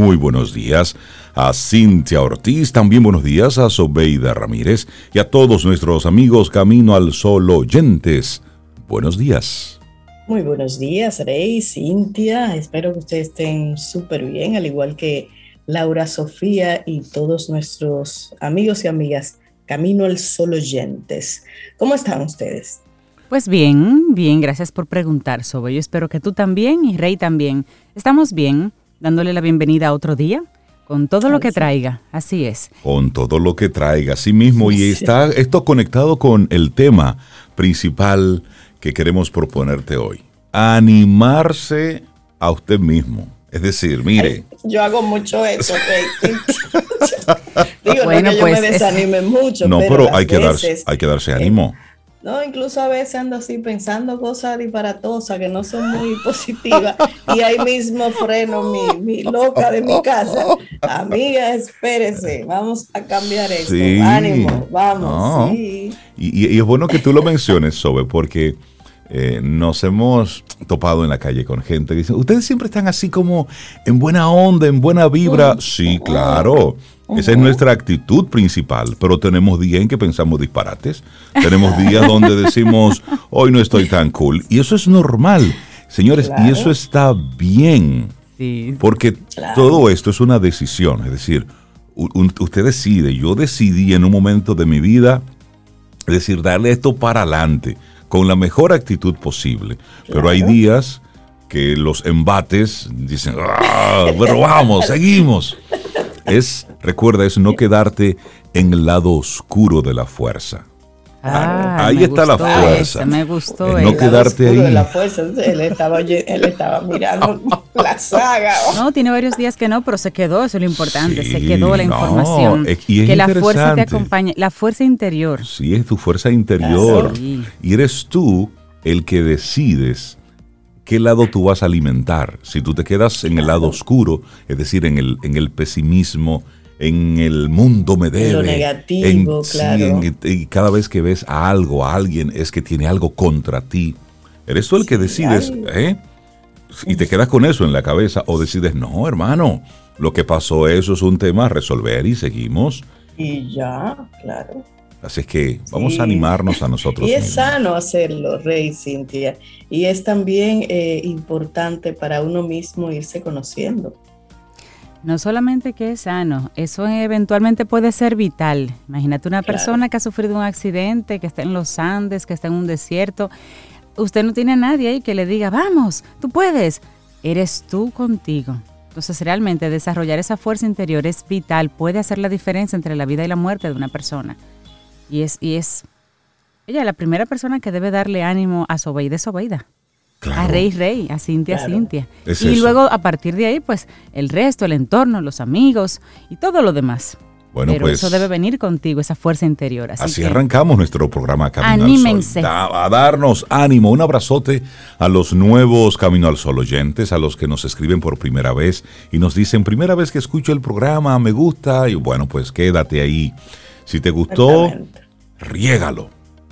muy buenos días a Cintia Ortiz, también buenos días a Sobeida Ramírez y a todos nuestros amigos Camino al Sol oyentes. Buenos días. Muy buenos días, Rey, Cintia. Espero que ustedes estén súper bien, al igual que Laura Sofía y todos nuestros amigos y amigas Camino al Sol oyentes. ¿Cómo están ustedes? Pues bien, bien, gracias por preguntar, Sobe. Yo espero que tú también y Rey también. Estamos bien, dándole la bienvenida a otro día, con todo lo que traiga, así es. Con todo lo que traiga, así mismo. Y está esto conectado con el tema principal que queremos proponerte hoy. Animarse a usted mismo. Es decir, mire. Yo hago mucho eso. Digo, bueno, no que yo me pues, desanime mucho. No, pero, hay, que darse, hay que darse ánimo. No, incluso a veces ando así pensando cosas disparatosas que no son muy positivas y ahí mismo freno mi, loca de mi casa. Amiga, espérese, vamos a cambiar esto. Ánimo, vamos. Sí. Y, es bueno que tú lo menciones, Sobe, porque eh, nos hemos topado en la calle con gente que dice, ustedes siempre están así como en buena onda, en buena vibra. Sí, claro. Esa es nuestra actitud principal, pero tenemos días en que pensamos disparates, tenemos días donde decimos, hoy no estoy tan cool, y eso es normal, señores, y eso está bien, porque todo esto es una decisión, es decir, usted decide, yo decidí en un momento de mi vida, es decir, darle esto para adelante, con la mejor actitud posible, pero hay días que los embates dicen, ah, pero vamos, seguimos es, recuerda, es no quedarte en el lado oscuro de la fuerza. Ah, ahí está la fuerza. me gustó. no quedarte ahí. De la fuerza, él estaba, él estaba mirando la saga. No, tiene varios días que no, pero se quedó, eso es lo importante, se quedó la información. que la fuerza te acompañe, la fuerza interior. Sí, es tu fuerza interior. Y eres tú el que decides qué lado tú vas a alimentar. Si tú te quedas en el lado oscuro, es decir, en el, en el pesimismo, en el mundo me debe. Lo negativo, claro. y cada vez que ves a algo, a alguien, es que tiene algo contra ti. Eres tú el que decides, ¿eh? Y te quedas con eso en la cabeza o decides, no, hermano, lo que pasó, eso es un tema a resolver y seguimos. Y ya, claro. Así es que vamos a animarnos a nosotros. Y es sano hacerlo, Rey Cintia. Y es también eh, importante para uno mismo irse conociendo. No solamente que es sano, eso eventualmente puede ser vital. Imagínate una persona que ha sufrido un accidente, que está en los Andes, que está en un desierto. Usted no tiene a nadie ahí que le diga, vamos, tú puedes. Eres tú contigo. Entonces realmente desarrollar esa fuerza interior es vital, puede hacer la diferencia entre la vida y la muerte de una persona. Y es, y es ella la primera persona que debe darle ánimo a Sobeida es Sobeida. A Rey Rey, a Cintia Cintia. y luego a partir de ahí, pues el resto, el entorno, los amigos y todo lo demás. Bueno, Pero pues, eso debe venir contigo, esa fuerza interior. Así, arrancamos nuestro programa Camino anímense. al Sol. a darnos ánimo, un abrazote a los nuevos Camino al Sol oyentes, a los que nos escriben por primera vez y nos dicen, primera vez que escucho el programa, me gusta, y bueno, pues quédate ahí. Si te gustó, riégalo.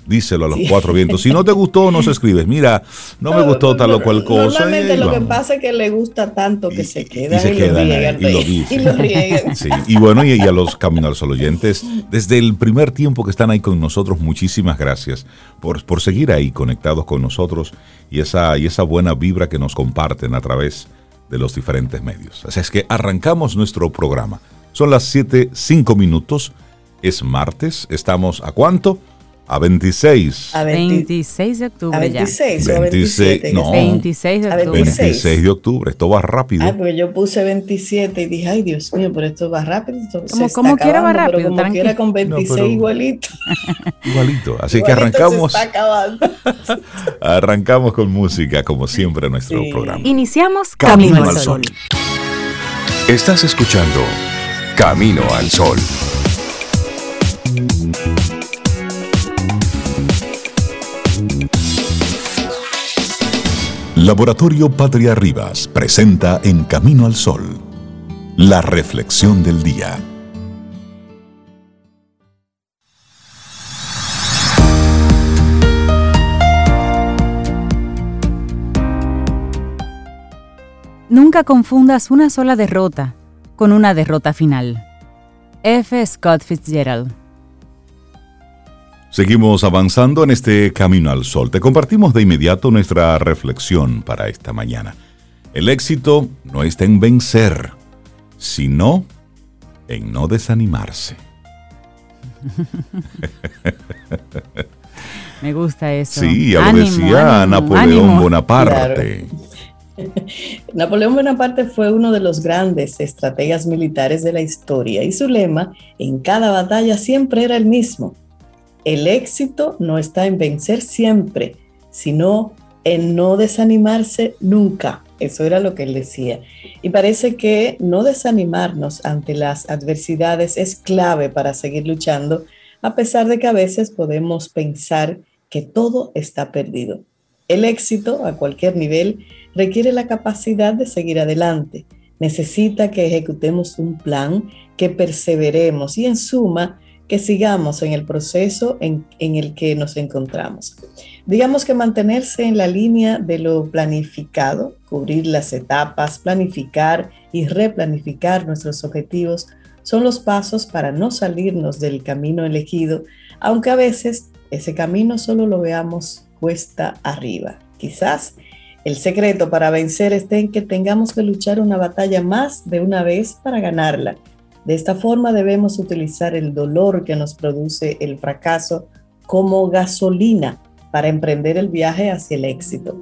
Díselo a los cuatro vientos. Si no te gustó, no se escribes. Mira, no, me gustó tal o cual cosa. Normalmente lo que pasa es que le gusta tanto que se queda y, se y, lo, y lo dicen. Sí. Y bueno, y, a los Caminar Sol oyentes, desde el primer tiempo que están ahí con nosotros, muchísimas gracias por, por seguir ahí conectados con nosotros y esa, y esa buena vibra que nos comparten a través de los diferentes medios. Así es que arrancamos nuestro programa. Son las 7, 5 minutos. Es martes. Estamos a cuánto? A 26. A 26 de octubre. A 26 ya. 26, no, 26 de octubre. 26. de octubre. Esto va rápido. Ah, porque yo puse 27 y dije, ay Dios mío, pero esto va rápido. Esto como, como quiera va rápido. Pero como quiera con 26 igualito. Igualito. Así que arrancamos. Se está acabando. arrancamos con música, como siempre, en nuestro programa. Iniciamos Camino, al Sol. Estás escuchando Camino al Sol. Laboratorio Patria Rivas presenta En Camino al Sol, la reflexión del día. Nunca confundas una sola derrota con una derrota final. F. Scott Fitzgerald. Seguimos avanzando en este camino al sol. Te compartimos de inmediato nuestra reflexión para esta mañana. El éxito no está en vencer, sino en no desanimarse. Me gusta eso. Sí, ya lo decía Napoleón Bonaparte. Napoleón Bonaparte fue uno de los grandes estrategas militares de la historia y su lema en cada batalla siempre era el mismo. El éxito no está en vencer siempre, sino en no desanimarse nunca. Eso era lo que él decía. Y parece que no desanimarnos ante las adversidades es clave para seguir luchando, a pesar de que a veces podemos pensar que todo está perdido. El éxito, a cualquier nivel, requiere la capacidad de seguir adelante. Necesita que ejecutemos un plan, que perseveremos y en suma, que sigamos en el proceso en, en, el que nos encontramos. Digamos que mantenerse en la línea de lo planificado, cubrir las etapas, planificar y replanificar nuestros objetivos son los pasos para no salirnos del camino elegido, aunque a veces ese camino solo lo veamos cuesta arriba. Quizás el secreto para vencer esté en que tengamos que luchar una batalla más de una vez para ganarla. De esta forma debemos utilizar el dolor que nos produce el fracaso como gasolina para emprender el viaje hacia el éxito.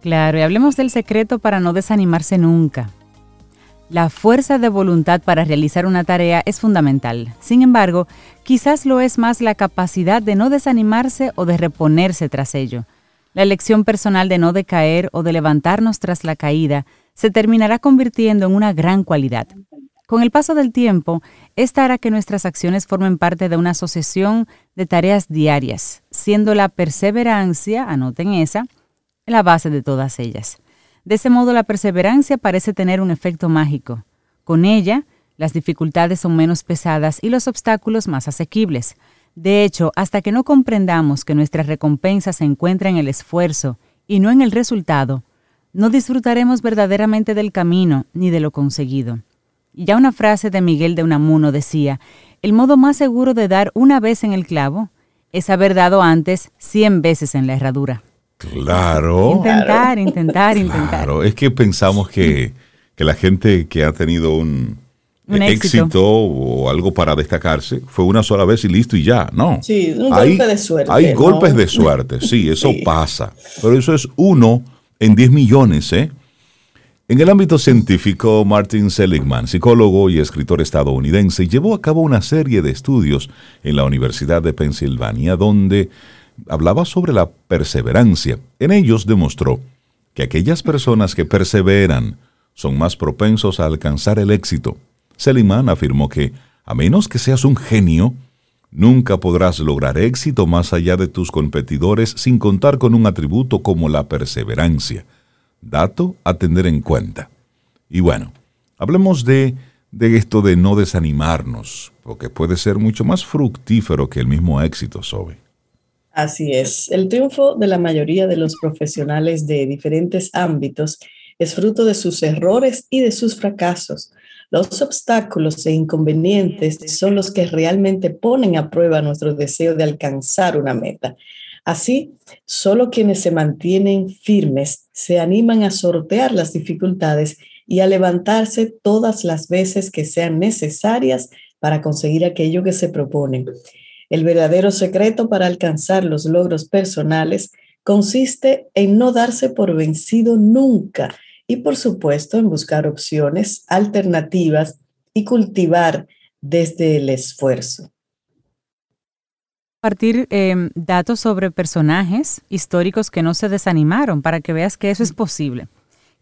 Claro, y hablemos del secreto para no desanimarse nunca. La fuerza de voluntad para realizar una tarea es fundamental. Sin embargo, quizás lo es más la capacidad de no desanimarse o de reponerse tras ello. La elección personal de no decaer o de levantarnos tras la caída se terminará convirtiendo en una gran cualidad. Con el paso del tiempo, esta hará que nuestras acciones formen parte de una asociación de tareas diarias, siendo la perseverancia, anoten esa, la base de todas ellas. De ese modo, la perseverancia parece tener un efecto mágico. Con ella, las dificultades son menos pesadas y los obstáculos más asequibles. De hecho, hasta que no comprendamos que nuestra recompensa se encuentra en el esfuerzo y no en el resultado, no disfrutaremos verdaderamente del camino ni de lo conseguido. Y ya una frase de Miguel de Unamuno decía, el modo más seguro de dar una vez en el clavo es haber dado antes cien veces en la herradura. Claro. Intentar, intentar, intentar. Claro, es que pensamos que, la gente que ha tenido un, éxito. o algo para destacarse fue una sola vez y listo y ya. No. Sí, un golpe de suerte. Hay golpes de suerte, sí, eso pasa. Pero eso es uno en 10 millones, ¿eh? En el ámbito científico, Martin Seligman, psicólogo y escritor estadounidense, llevó a cabo una serie de estudios en la Universidad de Pensilvania donde hablaba sobre la perseverancia. En ellos demostró que aquellas personas que perseveran son más propensos a alcanzar el éxito. Seligman afirmó que, a menos que seas un genio, nunca podrás lograr éxito más allá de tus competidores sin contar con un atributo como la perseverancia. Dato a tener en cuenta. Y bueno, hablemos de, de esto de no desanimarnos, porque puede ser mucho más fructífero que el mismo éxito, Sobe. Así es. El triunfo de la mayoría de los profesionales de diferentes ámbitos es fruto de sus errores y de sus fracasos. Los obstáculos e inconvenientes son los que realmente ponen a prueba nuestro deseo de alcanzar una meta. Así, solo quienes se mantienen firmes se animan a sortear las dificultades y a levantarse todas las veces que sean necesarias para conseguir aquello que se proponen. El verdadero secreto para alcanzar los logros personales consiste en no darse por vencido nunca y por supuesto en buscar opciones alternativas y cultivar desde el esfuerzo. Compartir em, datos sobre personajes históricos que no se desanimaron para que veas que eso es posible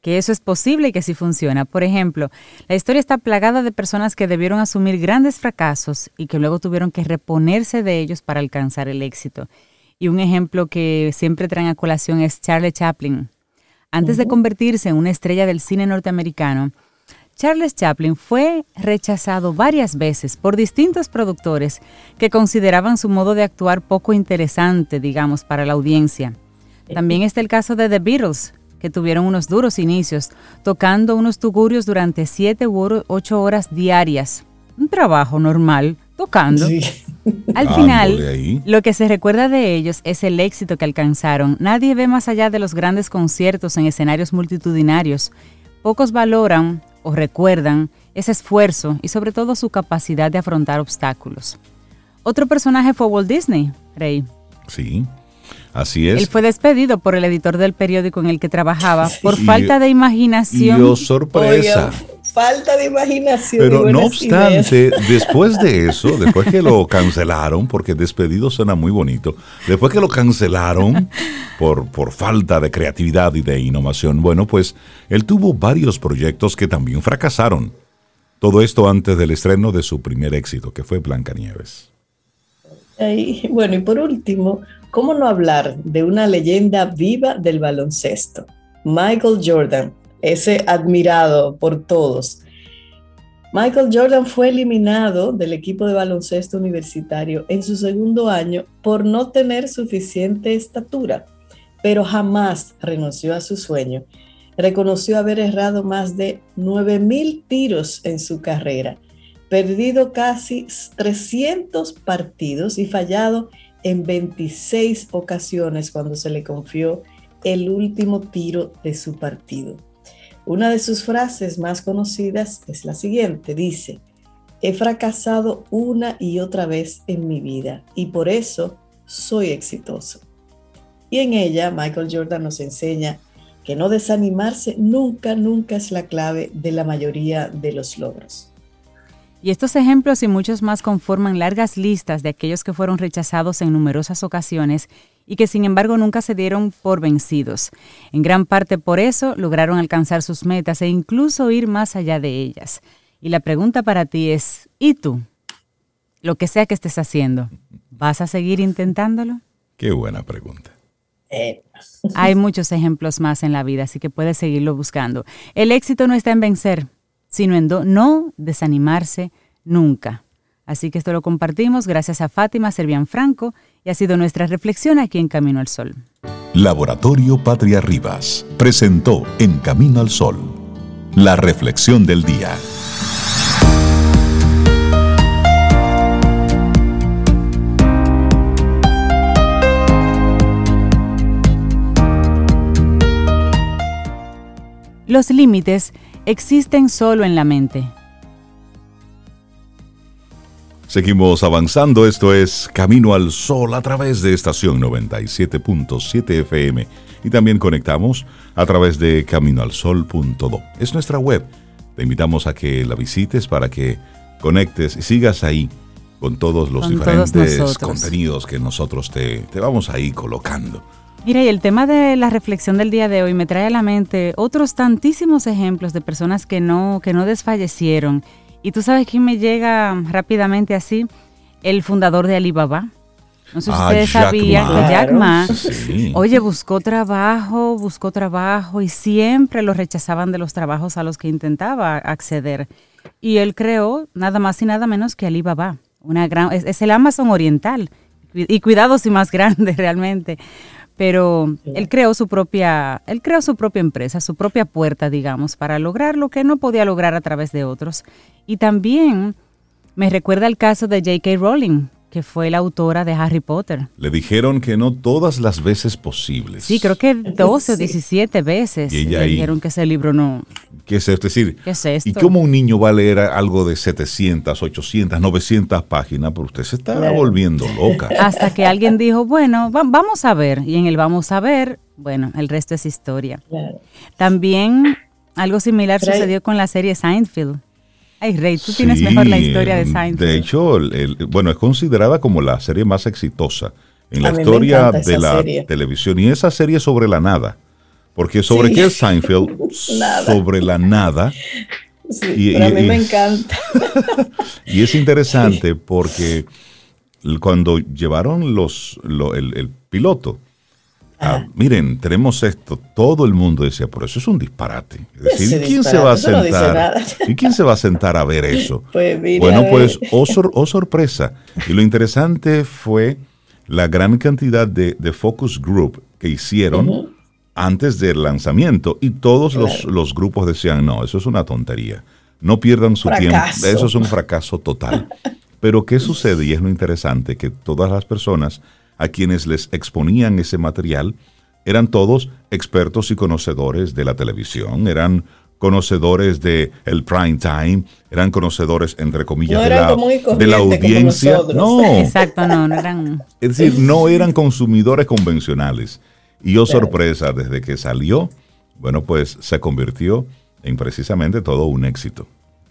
que eso es posible y que sí funciona. Por ejemplo, la historia está plagada de personas que debieron asumir grandes fracasos y que luego tuvieron que reponerse de ellos para alcanzar el éxito. Y un ejemplo que siempre traen a colación es Charlie Chaplin. Antes de convertirse en una estrella del cine norteamericano, Charles Chaplin fue rechazado varias veces por distintos productores que consideraban su modo de actuar poco interesante, digamos, para la audiencia. También está el caso de The Beatles, que tuvieron unos duros inicios, tocando unos tugurios durante 7 u 8 horas diarias. Un trabajo normal, tocando. Al final, lo que se recuerda de ellos es el éxito que alcanzaron. Nadie ve más allá de los grandes conciertos en escenarios multitudinarios. Pocos valoran o recuerdan ese esfuerzo y sobre todo su capacidad de afrontar obstáculos. Otro personaje fue Walt Disney, Rey. Sí, así es. Él fue despedido por el editor del periódico en el que trabajaba por falta de imaginación. Y oh, sorpresa falta de imaginación. Pero no obstante, después de eso, después que lo cancelaron, porque despedido suena muy bonito, después que lo cancelaron por, por falta de creatividad y de innovación, bueno, pues él tuvo varios proyectos que también fracasaron. Todo esto antes del estreno de su primer éxito, que fue Blancanieves. Y, bueno, y por último, ¿cómo no hablar de una leyenda viva del baloncesto? Michael Jordan, ese admirado por todos. Michael Jordan fue eliminado del equipo de baloncesto universitario en su segundo año por no tener suficiente estatura, pero jamás renunció a su sueño. Reconoció haber errado más de 9.000 tiros en su carrera, perdido casi 300 partidos y fallado en 26 ocasiones cuando se le confió el último tiro de su partido. Una de sus frases más conocidas es la siguiente. Dice, he fracasado una y otra vez en mi vida y por eso soy exitoso. Y en ella Michael Jordan nos enseña que no desanimarse nunca, nunca es la clave de la mayoría de los logros. Y estos ejemplos y muchos más conforman largas listas de aquellos que fueron rechazados en numerosas ocasiones y que sin embargo nunca se dieron por vencidos. En gran parte por eso lograron alcanzar sus metas e incluso ir más allá de ellas. Y la pregunta para ti es, ¿y tú? Lo que sea que estés haciendo, ¿vas a seguir intentándolo? Qué buena pregunta. Eh. Hay muchos ejemplos más en la vida, así que puedes seguirlo buscando. El éxito no está en vencer, sino en no desanimarse nunca. Así que esto lo compartimos gracias a Fátima Servian Franco y ha sido nuestra reflexión aquí en Camino al Sol. Laboratorio Patria Rivas presentó En Camino al Sol la reflexión del día. Los límites existen solo en la mente Seguimos avanzando, esto es Camino al Sol a través de estación 97.7 FM y también conectamos a través de caminoalsol.do. Es nuestra web. Te invitamos a que la visites para que conectes y sigas ahí con todos los diferentes contenidos que nosotros te, te vamos ahí colocando. Mira, y el tema de la reflexión del día de hoy me trae a la mente otros tantísimos ejemplos de personas que no, que no desfallecieron y tú sabes quién me llega rápidamente así, el fundador de Alibaba. No sé si ah, ustedes sabían que Jack Ma, oye, buscó trabajo, buscó trabajo y siempre lo rechazaban de los trabajos a los que intentaba acceder. Y él creó nada más y nada menos que Alibaba. Una gran, es, el Amazon oriental y cuidados y más grande realmente pero él creó su propia, él creó su propia empresa, su propia puerta, digamos, para lograr lo que no podía lograr a través de otros. Y también me recuerda el caso de J.K. Rowling, que fue la autora de Harry Potter. Le dijeron que no todas las veces posibles. Sí, creo que 12 o 17 veces y le dijeron que ese libro no... ¿Qué es esto? Es decir, ¿Qué es esto? ¿y cómo un niño va a leer algo de 700, 800, 900 páginas? Pero usted se está volviendo loca. Hasta que alguien dijo, bueno, vamos a ver. Y en el vamos a ver, bueno, el resto es historia. También algo similar sucedió con la serie Seinfeld. Ay, Rey, tú tienes mejor la historia de Seinfeld. De hecho, bueno, es considerada como la serie más exitosa en la historia de la televisión. Y esa serie sobre la nada. Porque sobre qué es Seinfeld? sobre la nada. Sí, y, a mí me encanta. y es interesante porque cuando llevaron los, el piloto, Ah, miren, tenemos esto. Todo el mundo decía, por eso es un disparate. Es decir, ¿quién se va a sentar? ¿Y quién se va a sentar a ver eso? Pues bueno, pues, oh, oh, sorpresa. Y lo interesante fue la gran cantidad de, focus group que hicieron antes del lanzamiento y todos los, grupos decían, no, eso es una tontería, no pierdan su Fracaso. tiempo, eso es un fracaso total. Pero ¿qué sucede? Y es lo interesante, que todas las personas a quienes les exponían ese material eran todos expertos y conocedores de la televisión, eran conocedores de el prime time, eran conocedores, entre comillas, No de, la, de la audiencia. No, Exacto, no, no eran. es decir, no eran consumidores convencionales. Y oh Claro. sorpresa, desde que salió, bueno, pues se convirtió en precisamente todo un éxito.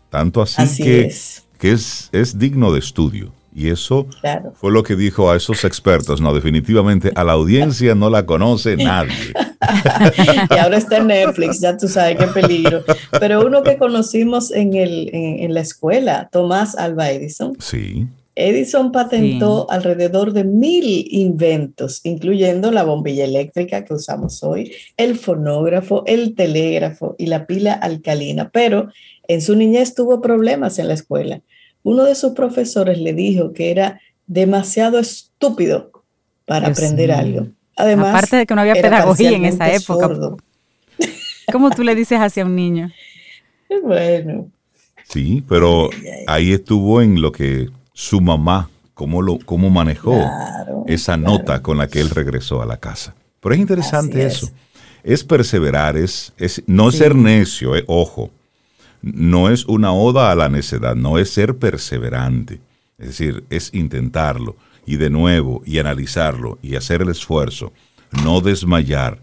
Tanto así, Así que, es. que es, es digno de estudio. Y eso Claro. fue lo que dijo a esos expertos. No, definitivamente a la audiencia no la conoce nadie. y ahora está en Netflix, ya tú sabes qué peligro. Pero uno que conocimos en, el, en, en la escuela, Tomás Alba Edison. Sí, Edison patentó alrededor de mil inventos, incluyendo la bombilla eléctrica que usamos hoy, el fonógrafo, el telégrafo y la pila alcalina. Pero en su niñez tuvo problemas en la escuela. Uno de sus profesores le dijo que era demasiado estúpido para Dios aprender mío. algo. Además, Aparte de que no había pedagogía en esa época. sordo. ¿Cómo tú le dices hacia un niño? Bueno, sí, pero ahí estuvo en lo que su mamá, cómo, lo, cómo manejó claro, esa claro. nota con la que él regresó a la casa. Pero es interesante es. eso. Es perseverar, es, es no Sí. ser necio, eh, ojo. No es una oda a la necedad, no es ser perseverante. Es decir, es intentarlo y de nuevo y analizarlo y hacer el esfuerzo, no desmayar.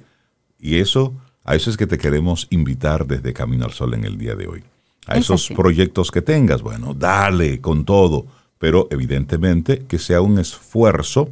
Y eso, a eso es que te queremos invitar desde Camino al Sol en el día de hoy. A Es esos así. proyectos que tengas, bueno, dale con todo, pero evidentemente que sea un esfuerzo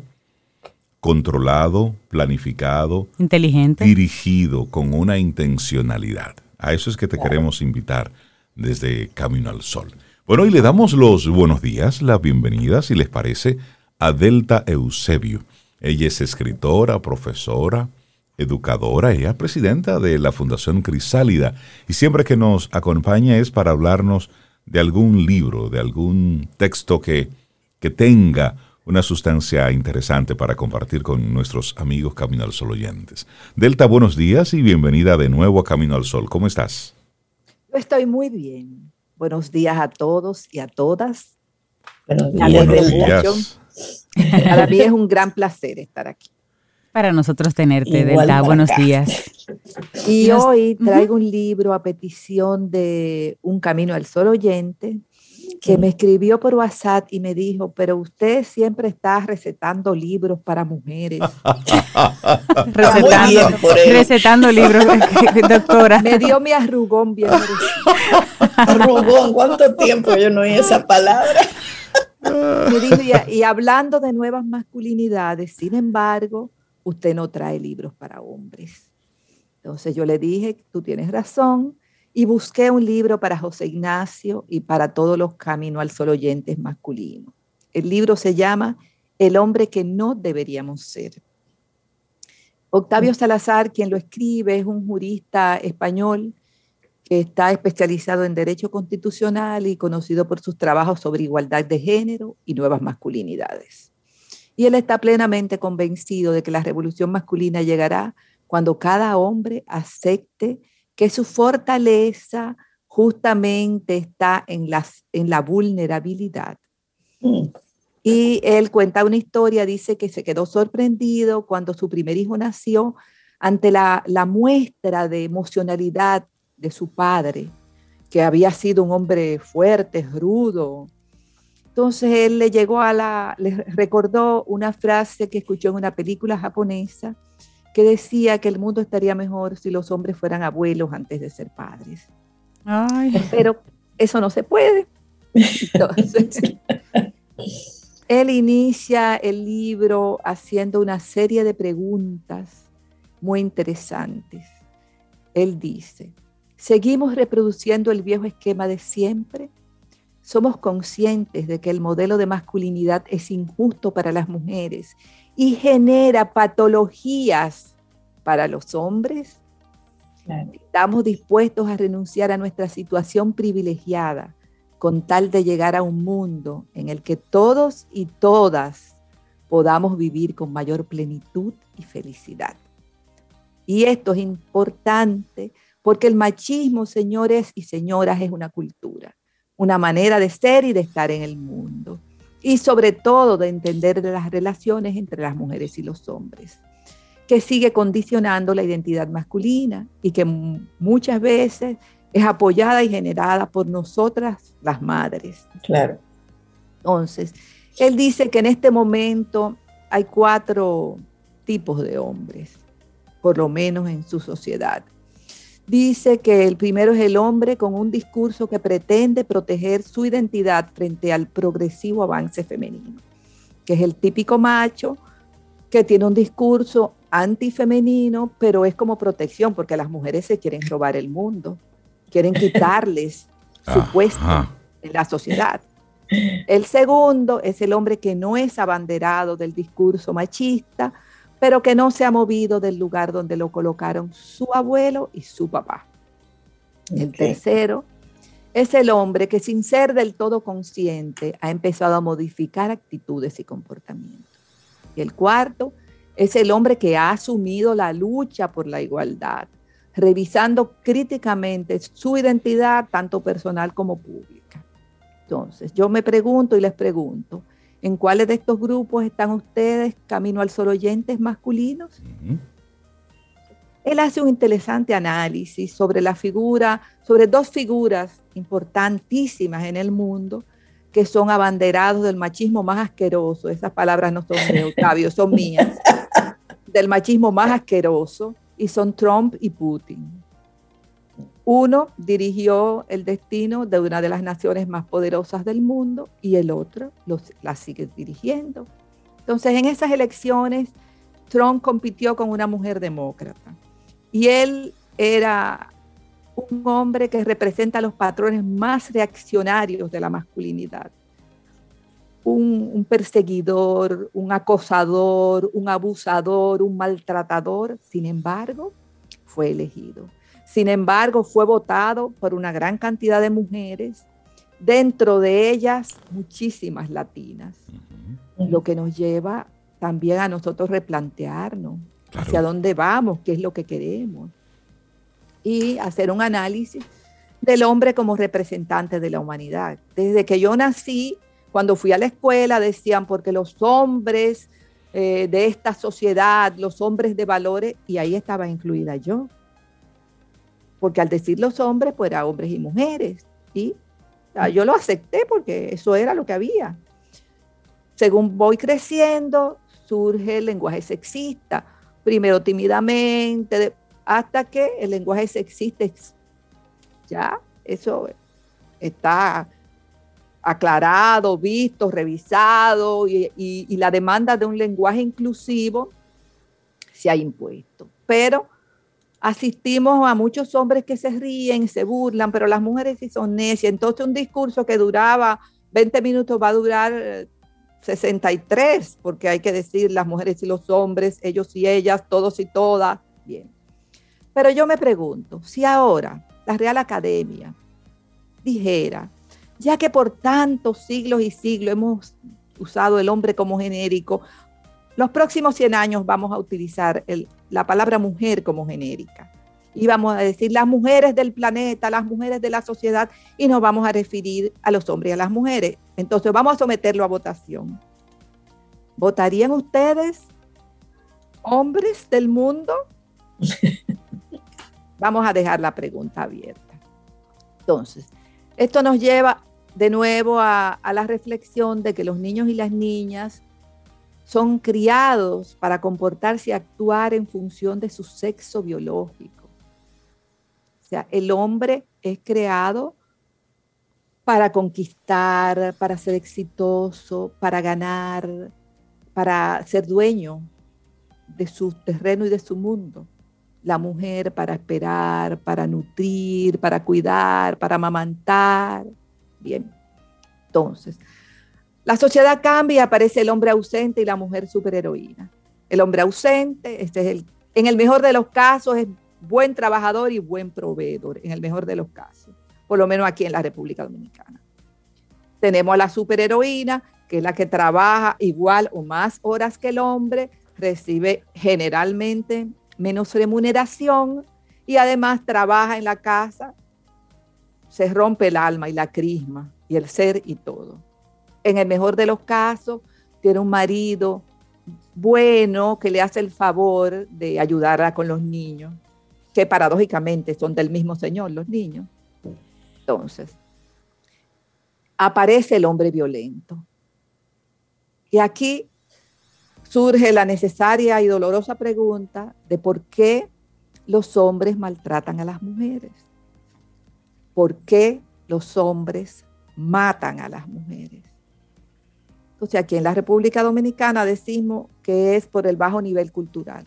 controlado, planificado, Inteligente. dirigido con una intencionalidad. A eso es que te queremos invitar desde Camino al Sol. Bueno, y le damos los buenos días, la bienvenida, si les parece, a Delta Eusebio. Ella es escritora, profesora, educadora, ella es presidenta de la Fundación Crisálida y siempre que nos acompaña es para hablarnos de algún libro, de algún texto que, que tenga una sustancia interesante para compartir con nuestros amigos Camino al Sol oyentes. Delta, buenos días y bienvenida de nuevo a Camino al Sol. ¿Cómo estás? Yo estoy muy bien. Buenos días a todos y a todas. buenos días, Buenos. Para mí es un gran placer estar aquí. Para nosotros tenerte, Igual Delta. Buenos acá. días. Y Nos- hoy traigo un libro a petición de un Camino al Sol oyente que me escribió por WhatsApp y me dijo, pero usted siempre está recetando libros para mujeres. Recetando, recetando libros, doctora. Me dio mi arrugón bien. Rubón, ¿cuánto tiempo yo no oí esa palabra? Me dijo, y, y hablando de nuevas masculinidades, sin embargo, usted no trae libros para hombres. Entonces yo le dije, tú tienes razón, y busqué un libro para José Ignacio y para todos los Camino al Sol oyentes masculinos. El libro se llama El hombre que no deberíamos ser. Octavio Salazar, quien lo escribe, es un jurista español que está especializado en derecho constitucional y conocido por sus trabajos sobre igualdad de género y nuevas masculinidades. Y él está plenamente convencido de que la revolución masculina llegará cuando cada hombre acepte que su fortaleza justamente está en, las, en la vulnerabilidad. Mm, Y él cuenta una historia, dice que se quedó sorprendido cuando su primer hijo nació ante la, la muestra de emocionalidad de su padre, que había sido un hombre fuerte, rudo. Entonces él le llegó a la, le recordó una frase que escuchó en una película japonesa que decía que el mundo estaría mejor si los hombres fueran abuelos antes de ser padres. Ay, Pero eso no se puede. Entonces, él inicia el libro haciendo una serie de preguntas muy interesantes. Él dice, ¿seguimos reproduciendo el viejo esquema de siempre? ¿Somos conscientes de que el modelo de masculinidad es injusto para las mujeres y genera patologías para los hombres? claro. estamos dispuestos a renunciar a nuestra situación privilegiada con tal de llegar a un mundo en el que todos y todas podamos vivir con mayor plenitud y felicidad. Y esto es importante porque el machismo, señores y señoras, es una cultura, una manera de ser y de estar en el mundo. Y sobre todo de entender las relaciones entre las mujeres y los hombres, que sigue condicionando la identidad masculina y que muchas veces es apoyada y generada por nosotras las madres. Claro. Entonces, él dice que en este momento hay cuatro tipos de hombres, por lo menos en su sociedad. Dice que el primero es el hombre con un discurso que pretende proteger su identidad frente al progresivo avance femenino, que es el típico macho que tiene un discurso antifemenino, pero es como protección porque las mujeres se quieren robar el mundo, quieren quitarles su puesto en la sociedad. El segundo es el hombre que no es abanderado del discurso machista, pero que no se ha movido del lugar donde lo colocaron su abuelo y su papá. El tercero es el hombre que sin ser del todo consciente ha empezado a modificar actitudes y comportamientos. Y el cuarto es el hombre que ha asumido la lucha por la igualdad, revisando críticamente su identidad tanto personal como pública. Entonces, yo me pregunto y les pregunto, ¿en cuáles de estos grupos están ustedes camino al sol oyentes masculinos? Él hace un interesante análisis sobre la figura, sobre dos figuras importantísimas en el mundo que son abanderados del machismo más asqueroso. Esas palabras no son de Octavio, son mías. Del machismo más asqueroso y son Trump y Putin. Uno dirigió el destino de una de las naciones más poderosas del mundo y el otro la sigue dirigiendo. Entonces, en esas elecciones, Trump compitió con una mujer demócrata y él era un hombre que representa los patrones más reaccionarios de la masculinidad. Un, perseguidor, un acosador, un abusador, un maltratador, sin embargo, fue elegido. Sin embargo, fue votado por una gran cantidad de mujeres, dentro de ellas muchísimas latinas, lo que nos lleva también a nosotros replantearnos hacia dónde vamos, qué es lo que queremos, y hacer un análisis del hombre como representante de la humanidad. Desde que yo nací, cuando fui a la escuela, decían, porque los hombres eh, de esta sociedad, los hombres de valores, y ahí estaba incluida yo porque al decir los hombres, pues eran hombres y mujeres. Y yo lo acepté porque eso era lo que había. Según voy creciendo, surge el lenguaje sexista, primero tímidamente, hasta que el lenguaje sexista ya, eso está aclarado, visto, revisado y, y la demanda de un lenguaje inclusivo se ha impuesto. Pero asistimos a muchos hombres que se ríen, se burlan, pero las mujeres sí son necias. Entonces un discurso que duraba 20 minutos va a durar 63, eh, porque hay que decir las mujeres y los hombres, ellos y ellas, todos y todas. Bien. Pero yo me pregunto, si ahora la Real Academia dijera, ya que por tantos siglos y siglos hemos usado el hombre como genérico, los próximos 100 años vamos a utilizar la palabra mujer como genérica. Y vamos a decir las mujeres del planeta, las mujeres de la sociedad, y nos vamos a referir a los hombres y a las mujeres. Entonces vamos a someterlo a votación. ¿Votarían ustedes hombres del mundo? Vamos a dejar la pregunta abierta. Entonces, esto nos lleva de nuevo a, a la reflexión de que los niños y las niñas son criados para comportarse y actuar en función de su sexo biológico. O sea, el hombre es creado para conquistar, para ser exitoso, para ganar, para ser dueño de su terreno y de su mundo. La mujer para esperar, para nutrir, para cuidar, para amamantar. Bien, entonces, la sociedad cambia aparece el hombre ausente y la mujer superheroína. El hombre ausente, este es el, en el mejor de los casos, es buen trabajador y buen proveedor, en el mejor de los casos, por lo menos aquí en la República Dominicana. Tenemos a la superheroína, que es la que trabaja igual o más horas que el hombre, recibe generalmente menos remuneración y además trabaja en la casa, se rompe el alma y la crisma y el ser y todo. En el mejor de los casos, tiene un marido bueno que le hace el favor de ayudarla con los niños, que paradójicamente son del mismo Señor, los niños. Entonces, aparece el hombre violento. Y aquí surge la necesaria y dolorosa pregunta de por qué los hombres maltratan a las mujeres. ¿Por qué los hombres matan a las mujeres? Entonces, aquí en la República Dominicana decimos que es por el bajo nivel cultural.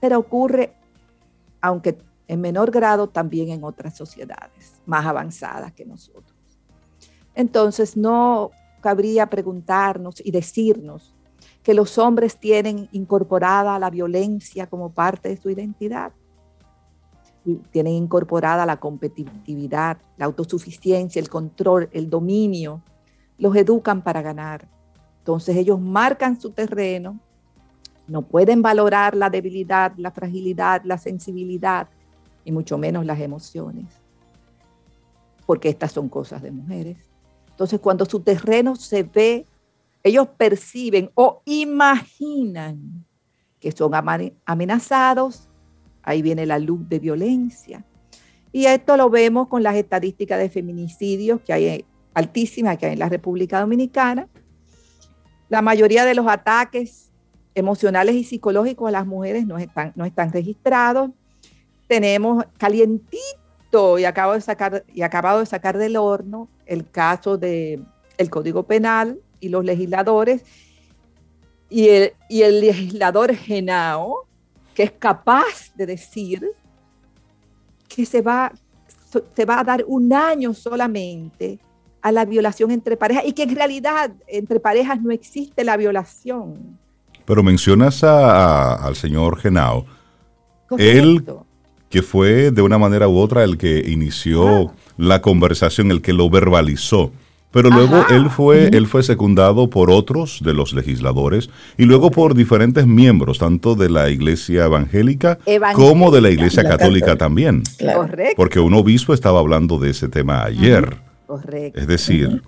Pero ocurre, aunque en menor grado, también en otras sociedades más avanzadas que nosotros. Entonces, no cabría preguntarnos y decirnos que los hombres tienen incorporada la violencia como parte de su identidad. Tienen incorporada la competitividad, la autosuficiencia, el control, el dominio, los educan para ganar. Entonces ellos marcan su terreno, no pueden valorar la debilidad, la fragilidad, la sensibilidad y mucho menos las emociones, porque estas son cosas de mujeres. Entonces cuando su terreno se ve, ellos perciben o imaginan que son amenazados, ahí viene la luz de violencia. Y esto lo vemos con las estadísticas de feminicidios que hay altísima que hay en la República Dominicana. La mayoría de los ataques emocionales y psicológicos a las mujeres no están, no están registrados. Tenemos calientito y, acabo de sacar, y acabado de sacar del horno el caso del el Código Penal y los legisladores y el, y el legislador Genao, que es capaz de decir que se va, se va a dar un año solamente a la violación entre parejas y que en realidad entre parejas no existe la violación. Pero mencionas al señor Genao. Él, que fue de una manera u otra el que inició ah. la conversación, el que lo verbalizó. Pero luego él fue, él fue secundado por otros de los legisladores y luego por diferentes miembros, tanto de la iglesia evangélica, como de la iglesia católica, también. Correcto. Porque un obispo estaba hablando de ese tema ayer. Correcto. Es decir,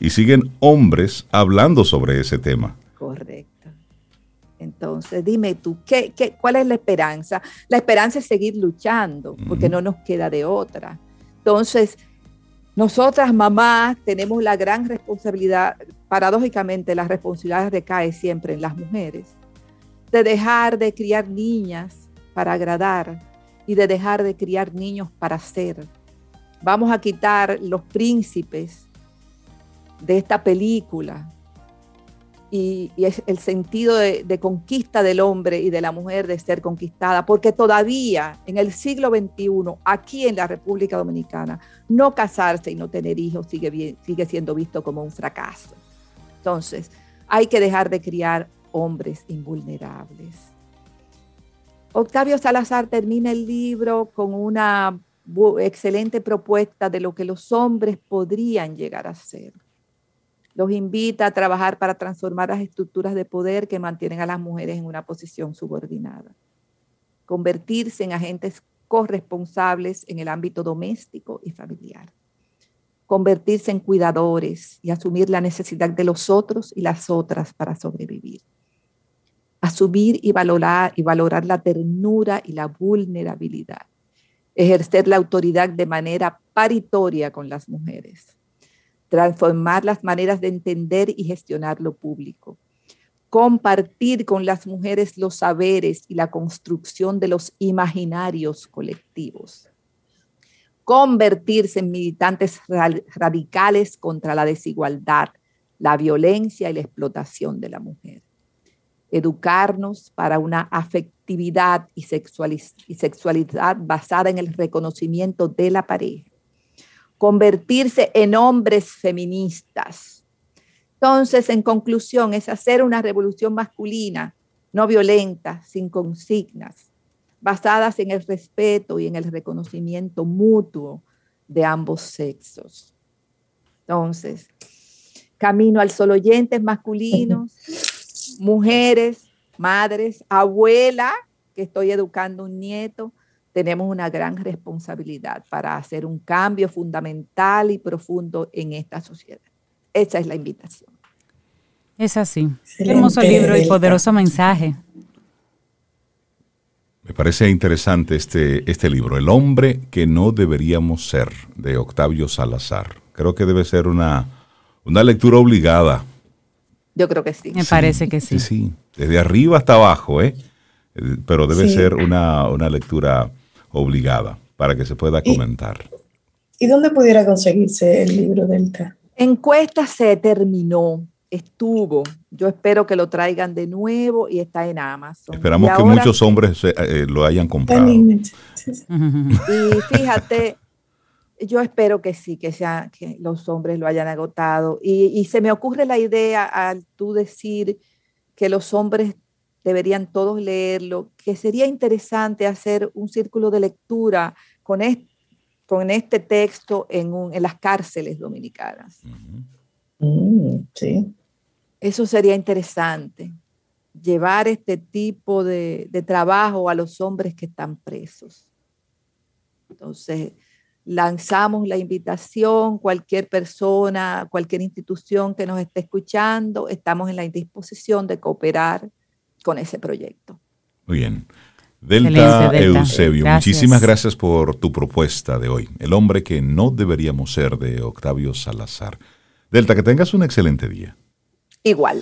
y siguen hombres hablando sobre ese tema. Correcto. Entonces, dime tú, ¿qué, qué, cuál es la esperanza? La esperanza es seguir luchando, porque no nos queda de otra. Entonces, nosotras, mamás, tenemos la gran responsabilidad, paradójicamente la responsabilidad recae siempre en las mujeres, de dejar de criar niñas para agradar y de dejar de criar niños para ser vamos a quitar los príncipes de esta película y, es el sentido de, conquista del hombre y de la mujer de ser conquistada, porque todavía en el siglo XXI, aquí en la República Dominicana, no casarse y no tener hijos sigue, sigue siendo visto como un fracaso. Entonces, hay que dejar de criar hombres invulnerables. Octavio Salazar termina el libro con una excelente propuesta de lo que los hombres podrían llegar a ser. Los invita a trabajar para transformar las estructuras de poder que mantienen a las mujeres en una posición subordinada. Convertirse en agentes corresponsables en el ámbito doméstico y familiar. Convertirse en cuidadores y asumir la necesidad de los otros y las otras para sobrevivir. Asumir y valorar, y valorar la ternura y la vulnerabilidad ejercer la autoridad de manera paritoria con las mujeres, transformar las maneras de entender y gestionar lo público, compartir con las mujeres los saberes y la construcción de los imaginarios colectivos, convertirse en militantes radicales contra la desigualdad, la violencia y la explotación de la mujer educarnos para una afectividad y, sexualidad basada en el reconocimiento de la pareja, convertirse en hombres feministas. Entonces, en conclusión, es hacer una revolución masculina, no violenta, sin consignas, basadas en el respeto y en el reconocimiento mutuo de ambos sexos. Entonces, camino al solo oyentes masculinos mujeres, madres, abuela, que estoy educando un nieto, tenemos una gran responsabilidad para hacer un cambio fundamental y profundo en esta sociedad. Esa es la invitación. Es así. hermoso libro y poderoso mensaje. Me parece interesante este, este libro, El hombre que no deberíamos ser, de Octavio Salazar. Creo que debe ser una, una lectura obligada. Yo creo que sí. Me parece que sí. Sí, sí. Desde arriba hasta abajo, ¿eh? pero debe ser una, una, lectura obligada para que se pueda comentar. ¿Y, dónde pudiera conseguirse el libro Delta? Encuesta se terminó estuvo. Yo espero que lo traigan de nuevo y está en Amazon. Esperamos que muchos hombres eh, eh, lo hayan comprado. Y fíjate, yo espero que sí, que, sea, que los hombres lo hayan agotado. Y, se me ocurre la idea al tú decir que los hombres deberían todos leerlo, que sería interesante hacer un círculo de lectura con este, con este texto en, en las cárceles dominicanas. Mm, sí. Eso sería interesante, llevar este tipo de, trabajo a los hombres que están presos. Entonces, lanzamos la invitación, cualquier persona, cualquier institución que nos esté escuchando, estamos en la disposición de cooperar con ese proyecto. Muy bien. Delta, Eusebio, muchísimas gracias por tu propuesta de hoy. El hombre que no deberíamos ser de Octavio Salazar. Delta, que tengas un excelente día igual.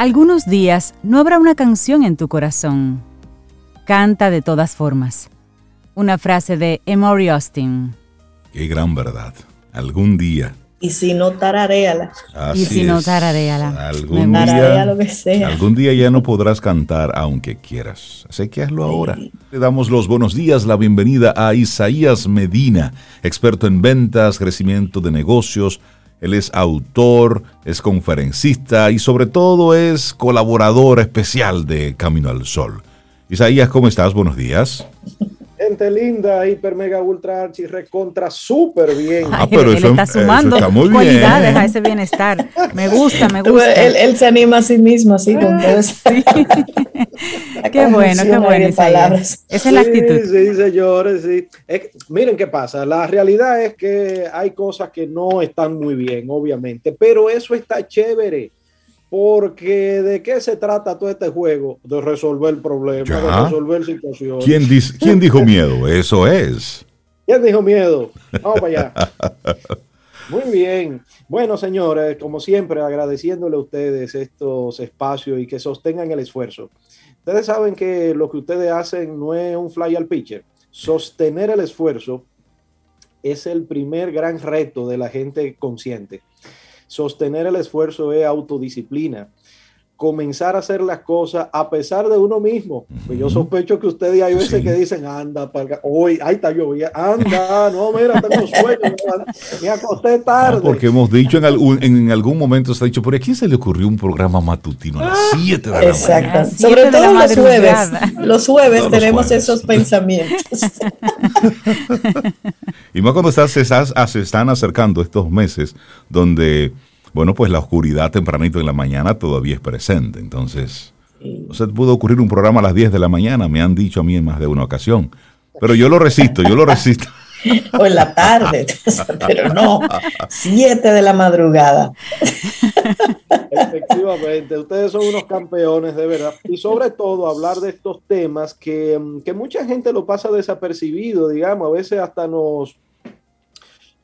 Algunos días no habrá una canción en tu corazón. Canta de todas formas. Una frase de Emory Austin. Qué gran verdad. Algún día y si no, tarareala. y si no, tarareala. Algún día, lo que sea. algún día ya no podrás cantar aunque quieras. Así que hazlo ahora. Le damos los buenos días, la bienvenida a Isaías Medina, experto en ventas, crecimiento de negocios. Él es autor, es conferencista y sobre todo es colaborador especial de Camino al Sol. Isaías, ¿cómo estás? Buenos días. Gente linda, hiper, mega, ultra, archi, recontra, súper bien. Ah, pero él, eso, está sumando cualidades a ese bienestar. Me gusta, me gusta. Él, se anima a sí mismo, así, con todo sí. qué bueno, qué bueno. Palabras. Esa es la actitud. Sí, señores, sí. miren qué pasa. La realidad es que hay cosas que no están muy bien, obviamente, pero eso está chévere porque ¿de qué se trata todo este juego? De resolver problemas, de resolver situaciones. ¿Quién, ¿Quién dijo miedo? Eso es. ¿Quién dijo miedo? Vamos para allá. Muy bien. Bueno, señores, como siempre, agradeciéndole a ustedes estos espacios y que sostengan el esfuerzo. Ustedes saben que lo que ustedes hacen no es un fly al pitcher. Sostener el esfuerzo es el primer gran reto de la gente consciente. Sostener el esfuerzo es autodisciplina. Comenzar a hacer las cosas a pesar de uno mismo. Pues yo sospecho que ustedes hay veces que dicen, anda, hoy, ahí está yo, anda, no, mira, tengo sueño, me acosté tarde. porque hemos dicho en algún, en algún momento, se ha dicho, ¿por a quién se le ocurrió un programa matutino a las 7 de la Exacto. Sobre todo los jueves. Los jueves tenemos esos pensamientos. y más cuando se están acercando estos meses donde bueno, pues la oscuridad tempranito en la mañana todavía es presente. Entonces, no se pudo ocurrir un programa a las 10 de la mañana, me han dicho a mí en más de una ocasión. Pero yo lo resisto, yo lo resisto. o en la tarde, pero no, 7 de la madrugada. Efectivamente, ustedes son unos campeones de verdad. Y sobre todo hablar de estos temas que, que mucha gente lo pasa desapercibido, digamos, a veces hasta nos,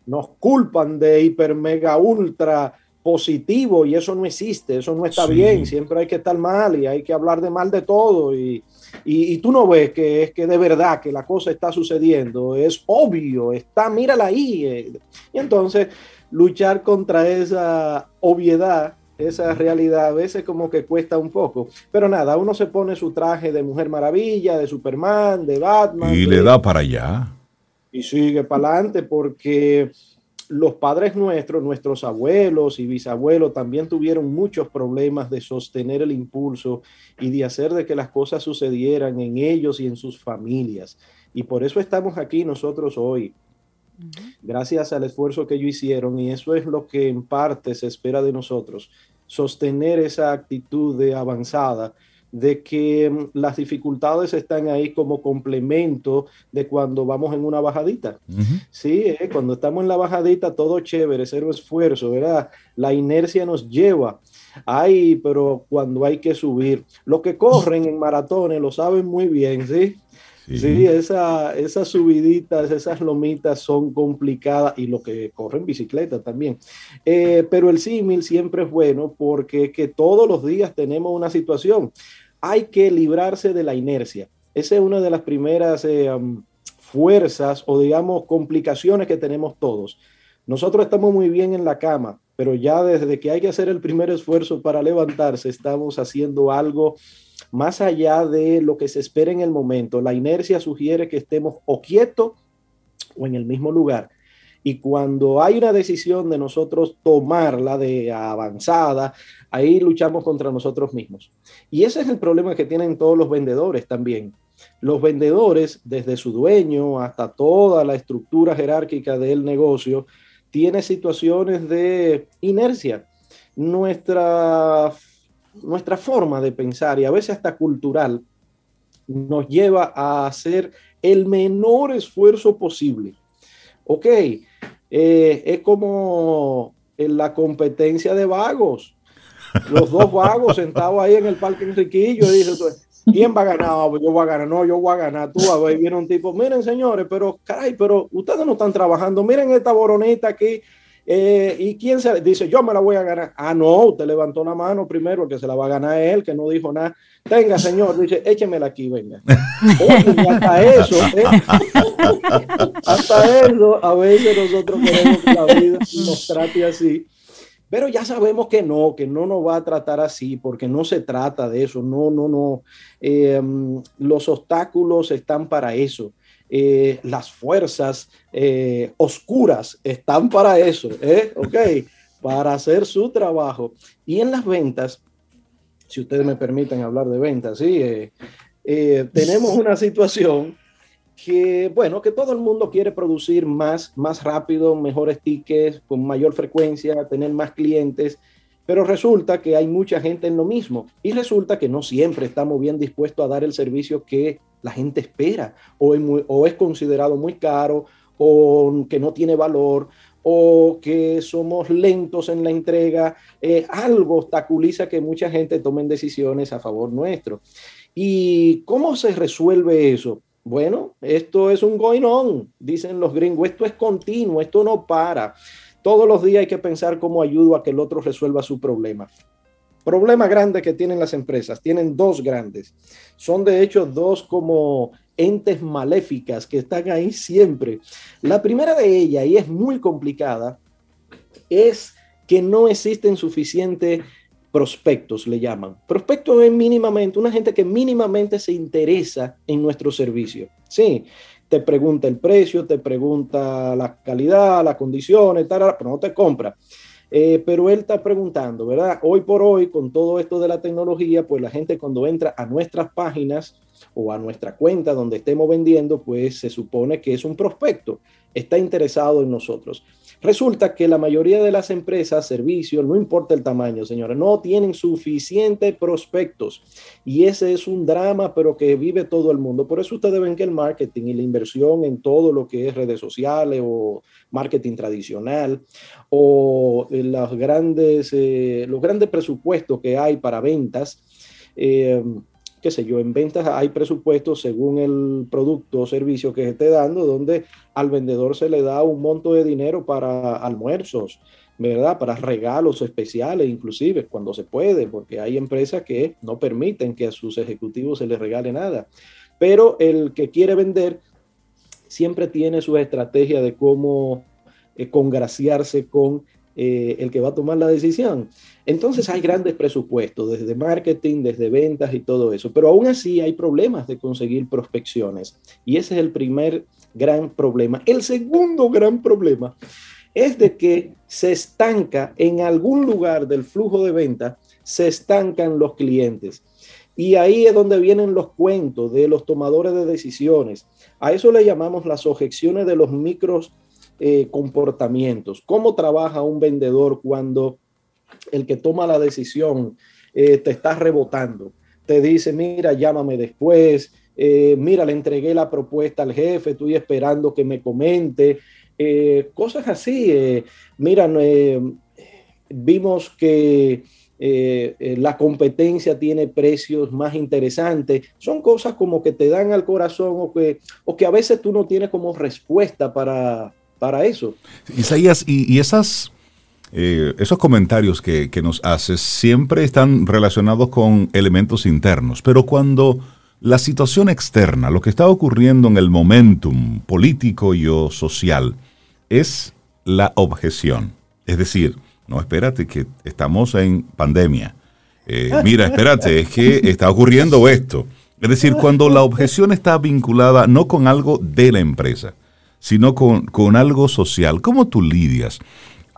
nos culpan de hiper, mega, ultra positivo y eso no existe, eso no está bien, siempre hay que estar mal y hay que hablar de mal de todo y, y, tú no ves que es que de verdad que la cosa está sucediendo, es obvio, está, mírala ahí. Eh. Y entonces luchar contra esa obviedad, esa realidad a veces como que cuesta un poco, pero nada, uno se pone su traje de Mujer Maravilla, de Superman, de Batman. Y le da para allá. Y sigue para adelante porque los padres nuestros, nuestros abuelos y bisabuelos también tuvieron muchos problemas de sostener el impulso y de hacer de que las cosas sucedieran en ellos y en sus familias. Y por eso estamos aquí nosotros hoy, gracias al esfuerzo que ellos hicieron, y eso es lo que en parte se espera de nosotros, sostener esa actitud de avanzada de que mm, las dificultades están ahí como complemento de cuando vamos en una bajadita. Sí, eh, cuando estamos en la bajadita, todo chévere, cero esfuerzo, ¿verdad? La inercia nos lleva. Ay, pero cuando hay que subir, los que corren en maratones lo saben muy bien, ¿sí? Sí, esa, esas subiditas, esas lomitas son complicadas y lo que corren bicicleta también. Eh, pero el símil siempre es bueno porque que todos los días tenemos una situación hay que librarse de la inercia. Esa es una de las primeras eh, fuerzas o digamos complicaciones que tenemos todos. Nosotros estamos muy bien en la cama, pero ya desde que hay que hacer el primer esfuerzo para levantarse, estamos haciendo algo más allá de lo que se espera en el momento. La inercia sugiere que estemos o quietos o en el mismo lugar. Y cuando hay una decisión de nosotros tomarla de avanzada, ahí luchamos contra nosotros mismos. Y ese es el problema que tienen todos los vendedores también. Los vendedores, desde su dueño hasta toda la estructura jerárquica del negocio, tiene situaciones de inercia. Nuestra, nuestra forma de pensar y a veces hasta cultural nos lleva a hacer el menor esfuerzo posible. Ok, eh, es como en la competencia de vagos. Los dos vagos sentados ahí en el parque Enriquillo y dice, ¿quién va a ganar? Ah, pues yo voy a ganar, no, yo voy a ganar. Tú a ver, viene un tipo, miren señores, pero caray, pero ustedes no están trabajando, miren esta boronita aquí. Eh, ¿Y quién se dice? Yo me la voy a ganar. Ah, no, usted levantó la mano primero, el que se la va a ganar él, que no dijo nada. Tenga, señor, dice, échemela aquí, venga. hasta eso, ¿eh? hasta eso, a veces nosotros queremos que la vida nos trate así. Pero ya sabemos que no, que no nos va a tratar así, porque no se trata de eso. No, no, no. Em, los obstáculos están para eso. Eh, las fuerzas eh, oscuras están para eso, ¿eh? ¿ok? Para hacer su trabajo. Y en las ventas, si ustedes me permiten hablar de ventas, sí, tenemos una situación que, bueno, que todo el mundo quiere producir más, más rápido, mejores tickets, con mayor frecuencia, tener más clientes, pero resulta que hay mucha gente en lo mismo y resulta que no siempre estamos bien dispuestos a dar el servicio que la gente espera o es, considerado muy caro o que no tiene valor o que somos lentos en la entrega, eh, algo obstaculiza que mucha gente tome decisiones a favor nuestro. ¿Y cómo se resuelve eso? Bueno, esto es un going on, dicen los gringos, esto es continuo, esto no para. Todos los días hay que pensar cómo ayudo a que el otro resuelva su problema. Problema grande que tienen las empresas, tienen dos grandes. Son de hecho dos como entes maléficas que están ahí siempre. La primera de ellas, y es muy complicada, es que no existen suficientes prospectos, le llaman. Prospectos es mínimamente una gente que mínimamente se interesa en nuestro servicio. Sí, te pregunta el precio, te pregunta la calidad, las condiciones, pero no te compra. Eh, pero él está preguntando, ¿verdad? Hoy por hoy, con todo esto de la tecnología, pues la gente cuando entra a nuestras páginas o a nuestra cuenta donde estemos vendiendo, pues se supone que es un prospecto, está interesado en nosotros. Resulta que la mayoría de las empresas, servicios, no importa el tamaño, señores, no tienen suficientes prospectos. Y ese es un drama, pero que vive todo el mundo. Por eso ustedes ven que el marketing y la inversión en todo lo que es redes sociales o marketing tradicional o los grandes, eh, los grandes presupuestos que hay para ventas, eh, qué sé yo, en ventas hay presupuestos según el producto o servicio que se esté dando, donde al vendedor se le da un monto de dinero para almuerzos, ¿verdad? Para regalos especiales, inclusive cuando se puede, porque hay empresas que no permiten que a sus ejecutivos se les regale nada. Pero el que quiere vender siempre tiene su estrategia de cómo eh, congraciarse con eh, el que va a tomar la decisión. Entonces hay grandes presupuestos, desde marketing, desde ventas y todo eso, pero aún así hay problemas de conseguir prospecciones. Y ese es el primer gran problema. El segundo gran problema es de que se estanca en algún lugar del flujo de venta, se estancan los clientes. Y ahí es donde vienen los cuentos de los tomadores de decisiones. A eso le llamamos las objeciones de los micros eh, comportamientos. ¿Cómo trabaja un vendedor cuando el que toma la decisión eh, te está rebotando? Te dice, mira, llámame después, eh, mira, le entregué la propuesta al jefe, estoy esperando que me comente, cosas así. mira, vimos que la competencia tiene precios más interesantes. Son cosas como que te dan al corazón o que, o que a veces tú no tienes como respuesta para, para eso. Isaías, y, esas, eh, esos comentarios que, nos haces siempre están relacionados con elementos internos, pero cuando la situación externa, lo que está ocurriendo en el momentum político y o social, es la objeción. Es decir, no, espérate, que estamos en pandemia. Eh, mira, espérate, es que está ocurriendo esto. Es decir, cuando la objeción está vinculada no con algo de la empresa, sino con, con algo social. ¿Cómo tú lidias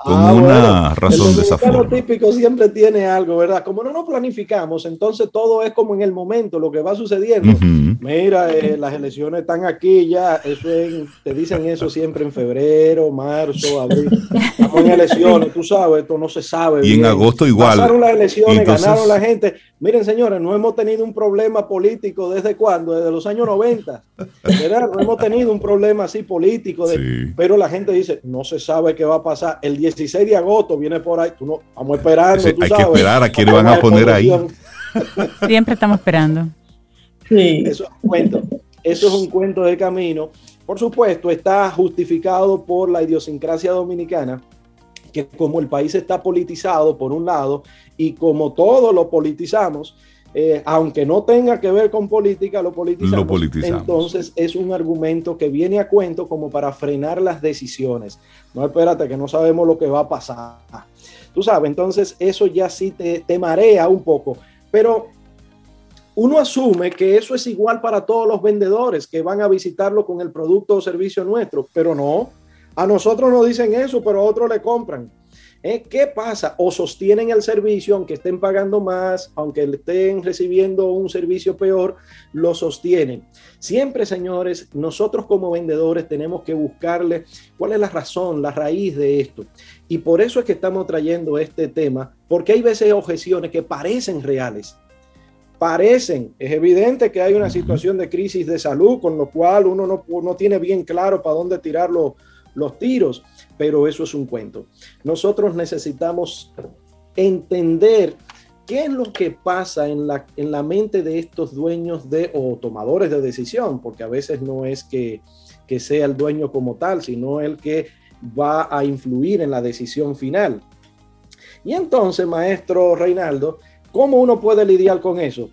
con ah, una razón de esa forma. típico siempre tiene algo, ¿verdad? Como no nos planificamos, entonces todo es como en el momento, lo que va sucediendo. Mira, eh, las elecciones están aquí ya, eso te dicen eso siempre en febrero, marzo, abril. Estamos en elecciones, tú sabes, esto no se sabe. Y en agosto igual. Pasaron las elecciones, ganaron la gente. Miren, señores, no hemos tenido un problema político desde cuándo, desde los años 90. ¿verdad? No hemos tenido un problema así político, pero la gente dice, no se sabe qué va a pasar. El 16 de agosto viene por ahí, tú no, estamos esperando. hay que esperar a quién le van a poner ahí. Siempre estamos esperando. Sí. Eso es un cuento. Eso es un cuento de camino. Por supuesto, está justificado por la idiosincrasia dominicana, que como el país está politizado por un lado y como todo lo politizamos, eh, aunque no tenga que ver con política, lo politizamos, lo politizamos, Entonces es un argumento que viene a cuento como para frenar las decisiones. No, espérate, que no sabemos lo que va a pasar. Tú sabes, entonces eso ya sí te, te marea un poco. Pero uno asume que eso es igual para todos los vendedores que van a visitarlo con el producto o servicio nuestro, pero no. A nosotros nos dicen eso, pero a otros le compran. ¿Eh? ¿Qué pasa? O sostienen el servicio, aunque estén pagando más, aunque estén recibiendo un servicio peor, lo sostienen. Siempre, señores, nosotros como vendedores tenemos que buscarle cuál es la razón, la raíz de esto. Y por eso es que estamos trayendo este tema, porque hay veces objeciones que parecen reales. Parecen, es evidente que hay una situación de crisis de salud, con lo cual uno no, no tiene bien claro para dónde tirar los, los tiros pero eso es un cuento. Nosotros necesitamos entender qué es lo que pasa en la, en la mente de estos dueños de o tomadores de decisión, porque a veces no es que, que sea el dueño como tal, sino el que va a influir en la decisión final. Y entonces, maestro Reinaldo, ¿cómo uno puede lidiar con eso?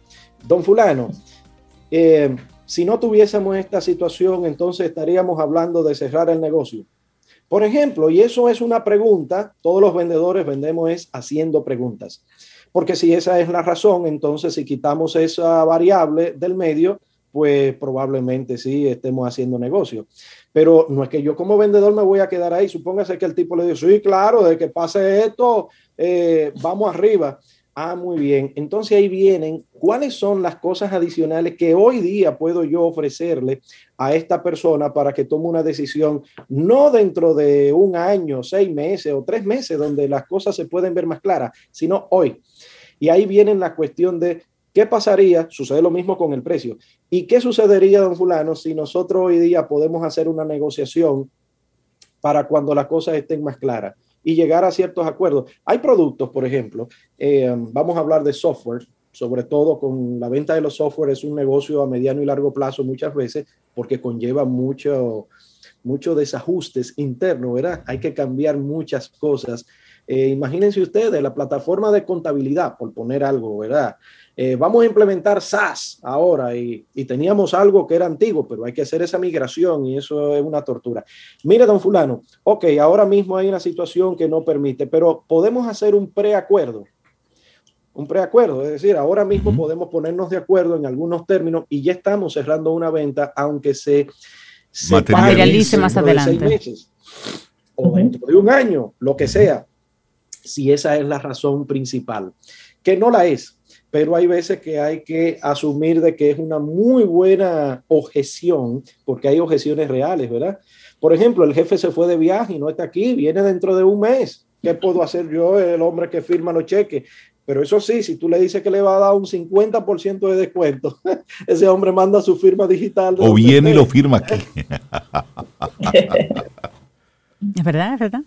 Don fulano, eh, si no tuviésemos esta situación, entonces estaríamos hablando de cerrar el negocio. Por ejemplo, y eso es una pregunta, todos los vendedores vendemos es haciendo preguntas, porque si esa es la razón, entonces si quitamos esa variable del medio, pues probablemente sí estemos haciendo negocio. Pero no es que yo como vendedor me voy a quedar ahí. Supóngase que el tipo le dice, sí, claro, de que pase esto, eh, vamos arriba. Ah, muy bien. Entonces ahí vienen cuáles son las cosas adicionales que hoy día puedo yo ofrecerle a esta persona para que tome una decisión, no dentro de un año, seis meses o tres meses, donde las cosas se pueden ver más claras, sino hoy. Y ahí viene la cuestión de qué pasaría, sucede lo mismo con el precio, y qué sucedería, don fulano, si nosotros hoy día podemos hacer una negociación para cuando las cosas estén más claras y llegar a ciertos acuerdos. Hay productos, por ejemplo, eh, vamos a hablar de software, sobre todo con la venta de los software es un negocio a mediano y largo plazo muchas veces porque conlleva mucho, muchos desajustes internos, ¿verdad? Hay que cambiar muchas cosas. Eh, imagínense ustedes la plataforma de contabilidad, por poner algo, ¿verdad? Eh, vamos a implementar SaaS ahora y, y, teníamos algo que era antiguo, pero hay que hacer esa migración y eso es una tortura. Mire, don fulano, ok, ahora mismo hay una situación que no permite, pero podemos hacer un preacuerdo. Un preacuerdo, es decir, ahora mismo podemos ponernos de acuerdo en algunos términos y ya estamos cerrando una venta, aunque se, se materialice más adelante. De meses, o dentro de un año, lo que sea, si esa es la razón principal, que no la es pero hay veces que hay que asumir de que es una muy buena objeción, porque hay objeciones reales, ¿verdad? Por ejemplo, el jefe se fue de viaje y no está aquí, viene dentro de un mes. ¿Qué puedo hacer yo, el hombre que firma los cheques? Pero eso sí, si tú le dices que le va a dar un 50% de descuento, ese hombre manda su firma digital. O viene y lo firma aquí. es verdad, es verdad.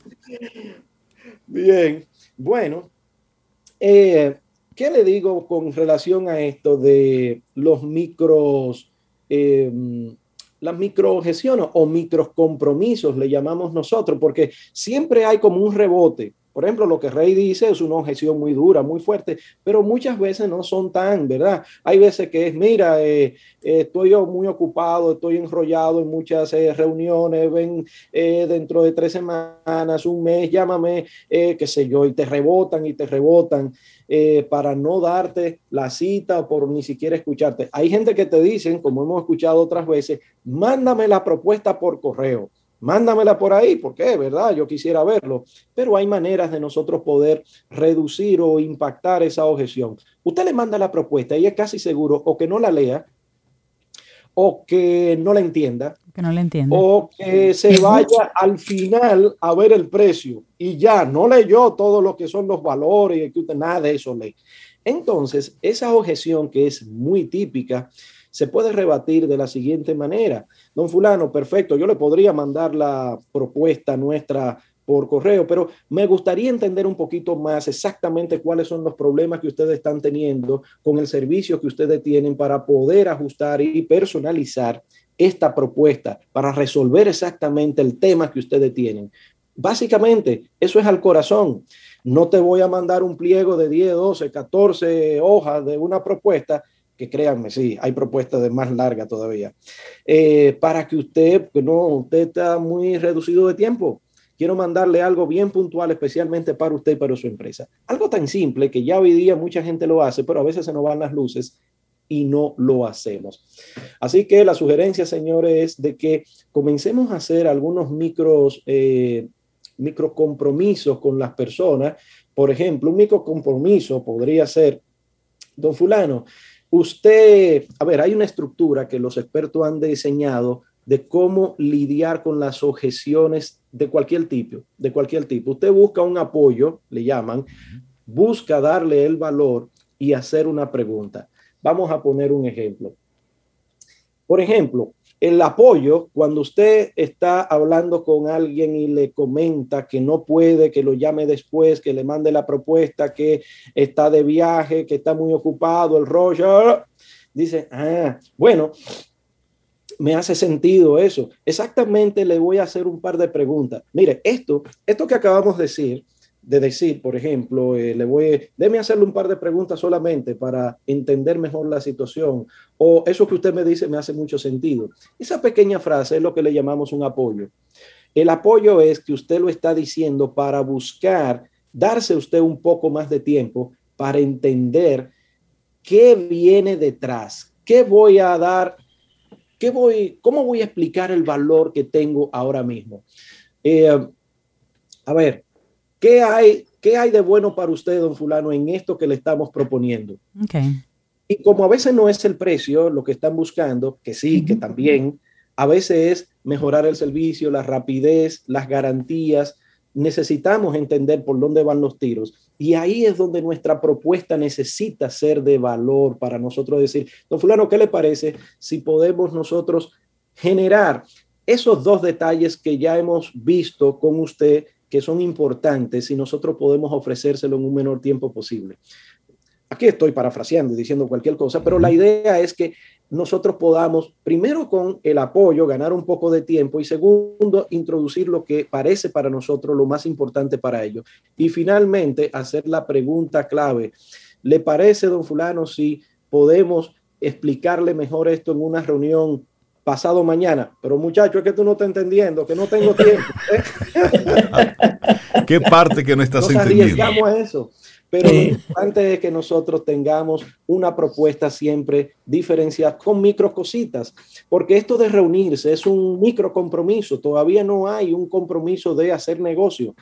Bien, bueno, eh, ¿qué le digo con relación a esto de los micros, eh, las microobjeciones o micros compromisos, le llamamos nosotros? Porque siempre hay como un rebote. Por ejemplo, lo que Rey dice es una objeción muy dura, muy fuerte, pero muchas veces no son tan, ¿verdad? Hay veces que es, mira, eh, eh, estoy yo muy ocupado, estoy enrollado en muchas eh, reuniones, ven dentro de tres semanas, un mes, llámame, qué sé yo, y te rebotan y te rebotan para no darte la cita por ni siquiera escucharte. Hay gente que te dicen, como hemos escuchado otras veces, mándame la propuesta por correo mándamela por ahí, porque verdad, yo quisiera verlo, pero hay maneras de nosotros poder reducir o impactar esa objeción. Usted le manda la propuesta y es casi seguro o que no la lea, o que no la entienda, que no la entienda, o que se vaya al final a ver el precio y ya no leyó todo lo que son los valores y que usted nada de eso lee. Entonces, esa objeción que es muy típica, se puede rebatir de la siguiente manera. Don fulano, perfecto, yo le podría mandar la propuesta nuestra por correo, pero me gustaría entender un poquito más exactamente cuáles son los problemas que ustedes están teniendo con el servicio que ustedes tienen para poder ajustar y personalizar esta propuesta, para resolver exactamente el tema que ustedes tienen. Básicamente, eso es al corazón. No te voy a mandar un pliego de 10, 12, 14 hojas de una propuesta que créanme, sí, hay propuestas de más larga todavía, eh, para que usted, no, usted está muy reducido de tiempo. Quiero mandarle algo bien puntual, especialmente para usted y para su empresa. Algo tan simple que ya hoy día mucha gente lo hace, pero a veces se nos van las luces y no lo hacemos. Así que la sugerencia, señores, es de que comencemos a hacer algunos micros, eh, micro compromisos con las personas. Por ejemplo, un micro compromiso podría ser, don fulano, Usted, a ver, hay una estructura que los expertos han diseñado de cómo lidiar con las objeciones de cualquier tipo, de cualquier tipo. Usted busca un apoyo, le llaman, busca darle el valor y hacer una pregunta. Vamos a poner un ejemplo. Por ejemplo, el apoyo, cuando usted está hablando con alguien y le comenta que no puede, que lo llame después, que le mande la propuesta, que está de viaje, que está muy ocupado, el rollo, dice, ah, bueno, me hace sentido eso. Exactamente le voy a hacer un par de preguntas. Mire, esto, esto que acabamos de decir, de decir, por ejemplo, eh, le voy, déme hacerle un par de preguntas solamente para entender mejor la situación, o eso que usted me dice me hace mucho sentido. Esa pequeña frase es lo que le llamamos un apoyo. El apoyo es que usted lo está diciendo para buscar darse usted un poco más de tiempo para entender qué viene detrás, qué voy a dar, qué voy, cómo voy a explicar el valor que tengo ahora mismo. Eh, a ver, ¿Qué hay, ¿Qué hay de bueno para usted, don fulano, en esto que le estamos proponiendo? Y como a veces no es el precio lo que están buscando, que sí, que también, a veces es mejorar el servicio, la rapidez, las garantías. Necesitamos entender por dónde van los tiros. Y ahí es donde nuestra propuesta necesita ser de valor para nosotros decir, don fulano, ¿qué le parece si podemos nosotros generar esos dos detalles que ya hemos visto con usted que son importantes y nosotros podemos ofrecérselo en un menor tiempo posible. Aquí estoy parafraseando y diciendo cualquier cosa, pero la idea es que nosotros podamos, primero con el apoyo, ganar un poco de tiempo y segundo, introducir lo que parece para nosotros lo más importante para ellos. Y finalmente, hacer la pregunta clave. ¿Le parece, don fulano, si podemos explicarle mejor esto en una reunión pasado mañana. Pero muchacho, es que tú no estás entendiendo, que no tengo tiempo. ¿Qué parte que no estás Nos entendiendo? arriesgamos a eso. Pero lo importante es que nosotros tengamos una propuesta siempre diferenciada con micro cositas, porque esto de reunirse es un micro compromiso, todavía no hay un compromiso de hacer negocio.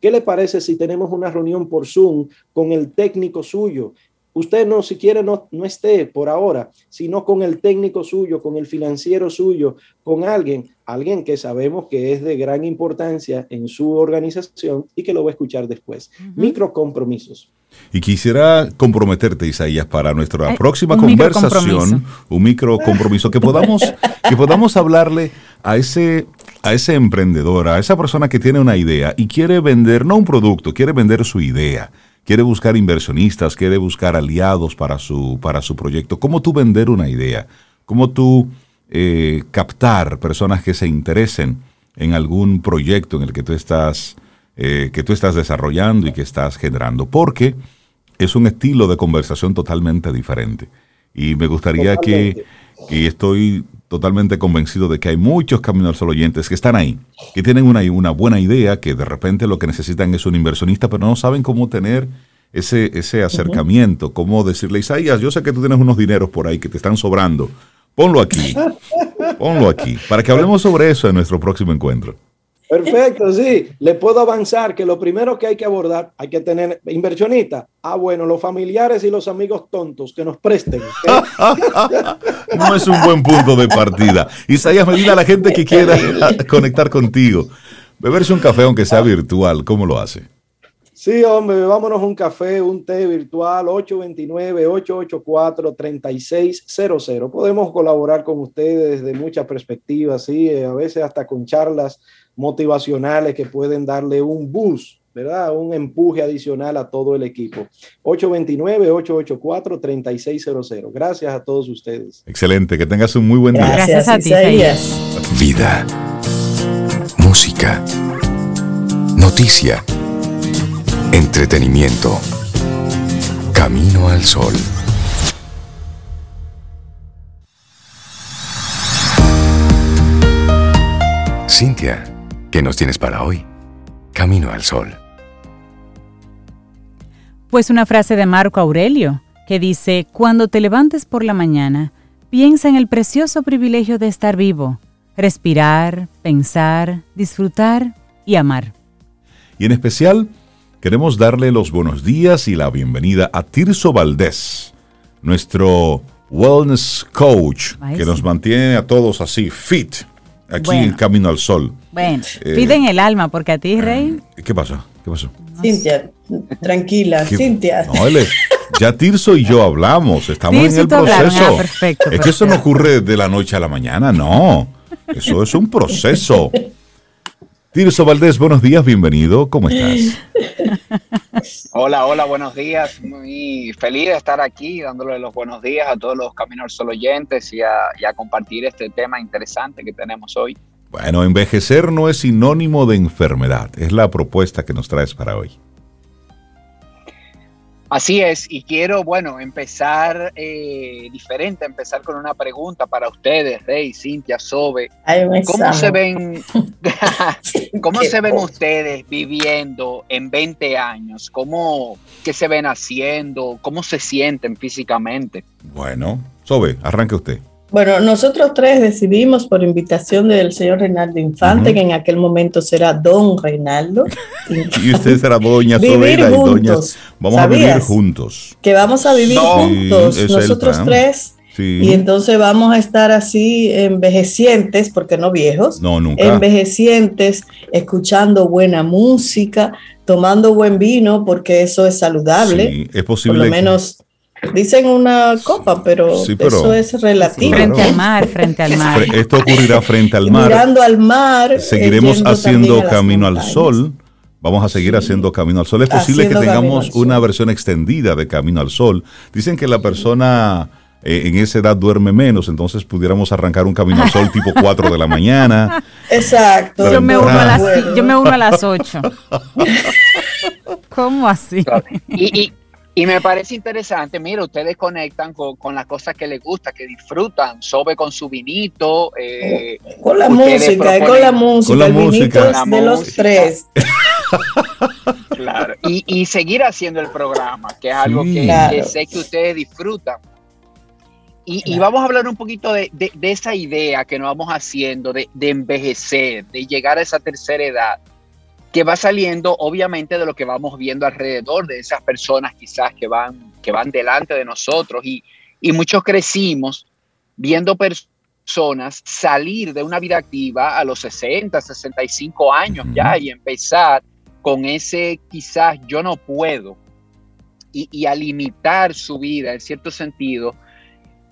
¿Qué le parece si tenemos una reunión por Zoom con el técnico suyo usted no siquiera no, no esté por ahora, sino con el técnico suyo, con el financiero suyo, con alguien, alguien que sabemos que es de gran importancia en su organización y que lo va a escuchar después. Micro compromisos. Y quisiera comprometerte, Isaías, para nuestra Eh, próxima un conversación, microcompromiso. un micro compromiso, que podamos, que podamos hablarle a ese, a ese emprendedor, a esa persona que tiene una idea y quiere vender, no un producto, quiere vender su idea, quiere buscar inversionistas, quiere buscar aliados para su, para su proyecto. ¿Cómo tú vender una idea? ¿Cómo tú eh, captar personas que se interesen en algún proyecto en el que tú estás, eh, que tú estás desarrollando y que estás generando? Porque es un estilo de conversación totalmente diferente. Y me gustaría que, que estoy totalmente convencido de que hay muchos Camino al Sol oyentes que están ahí, que tienen una, una buena idea, que de repente lo que necesitan es un inversionista, pero no saben cómo tener ese, ese acercamiento, cómo decirle, Isaías, yo sé que tú tienes unos dineros por ahí que te están sobrando, ponlo aquí, ponlo aquí, para que hablemos sobre eso en nuestro próximo encuentro. Perfecto, sí. Le puedo avanzar que lo primero que hay que abordar, hay que tener inversionista. Ah, bueno, los familiares y los amigos tontos que nos presten. No es un buen punto de partida. Isaías Medina, la gente que quiera conectar contigo, beberse un café aunque sea virtual, ¿cómo lo hace? Sí, hombre, vámonos un café, un té virtual, 829-884-3600. Podemos colaborar con ustedes desde muchas perspectivas, sí, eh, a veces hasta con charlas motivacionales que pueden darle un boost, ¿verdad? Un empuje adicional a todo el equipo. 829-884-3600. Gracias a todos ustedes. Excelente, que tengas un muy buen día. Gracias a ti, Isaías. Vida. Música. Noticia. Entretenimiento. Camino al sol. Cintia, ¿qué nos tienes para hoy? Camino al sol. Pues una frase de Marco Aurelio que dice, cuando te levantes por la mañana, piensa en el precioso privilegio de estar vivo, respirar, pensar, disfrutar y amar. Y en especial, queremos darle los buenos días y la bienvenida a Tirso Valdés, nuestro wellness coach, Ay, que sí. nos mantiene a todos así fit, aquí Bueno. en Camino al Sol. Bueno, Eh, piden el alma porque a ti, Rey, ¿Qué pasó? ¿Qué pasó? Cintia, tranquila, ¿Qué- Cintia. No, él es- ya Tirso y yo hablamos, estamos Tirso en el hablaron, proceso. ah, perfecto, es que eso no ocurre de la noche a la mañana, no. Eso es un proceso. Tirso Valdés, buenos días, bienvenido. ¿Cómo estás? Hola, hola, buenos días. Muy feliz de estar aquí dándole los buenos días a todos los Caminos al oyentes y a, y a compartir este tema interesante que tenemos hoy. Bueno, envejecer no es sinónimo de enfermedad. Es la propuesta que nos traes para hoy. Así es, y quiero, bueno, empezar eh, diferente, empezar con una pregunta para ustedes, Rey, Cintia, Sobe. ¿Cómo se ven, cómo se ven ustedes viviendo en 20 años? ¿Cómo, qué se ven haciendo? ¿Cómo se sienten físicamente? Bueno, Sobe, arranque usted. Bueno, nosotros tres decidimos por invitación del señor Reinaldo Infante, que en aquel momento será don Reinaldo, Y usted será doña Vivir Sobeida y doña. juntos, Vamos a vivir juntos. que vamos a vivir No. juntos, Sí, nosotros tres, Sí. y entonces vamos a estar así envejecientes, porque no viejos, No, nunca. envejecientes, escuchando buena música, tomando buen vino, porque eso es saludable. Sí, es por posible. lo que- menos dicen una copa, pero, Sí, pero- eso es relativo. Claro. frente al mar, frente al mar. Esto ocurrirá frente al mar. mirando al mar, Seguiremos haciendo Camino al. Sol. Vamos a seguir haciendo Camino al Sol. Es posible que Haciendo tengamos una versión extendida de Camino al Sol. Dicen que la persona eh, en esa edad duerme menos, entonces pudiéramos arrancar un Camino al Sol tipo 4 de la mañana. Exacto. Yo me, uno a las, Bueno. yo me uno a las 8. ¿Cómo así? Y, y- y me parece interesante, mira, ustedes conectan con, con las cosas que les gusta, que disfrutan, Sobe con su vinito, eh, Con la música, con la música, Con la el vinito música. La de los tres. claro, y, y seguir haciendo el programa, que es algo Sí. que, Claro. que sé que ustedes disfrutan. Y, y vamos a hablar un poquito de, de- de esa idea que nos vamos haciendo de, de envejecer, de llegar a esa tercera edad. Que va saliendo obviamente de lo que vamos viendo alrededor de esas personas quizás que van, que van delante de nosotros y, y muchos crecimos viendo personas salir de una vida activa a los 60, 65 años ya y empezar con ese quizás yo no puedo y, y a limitar su vida en cierto sentido.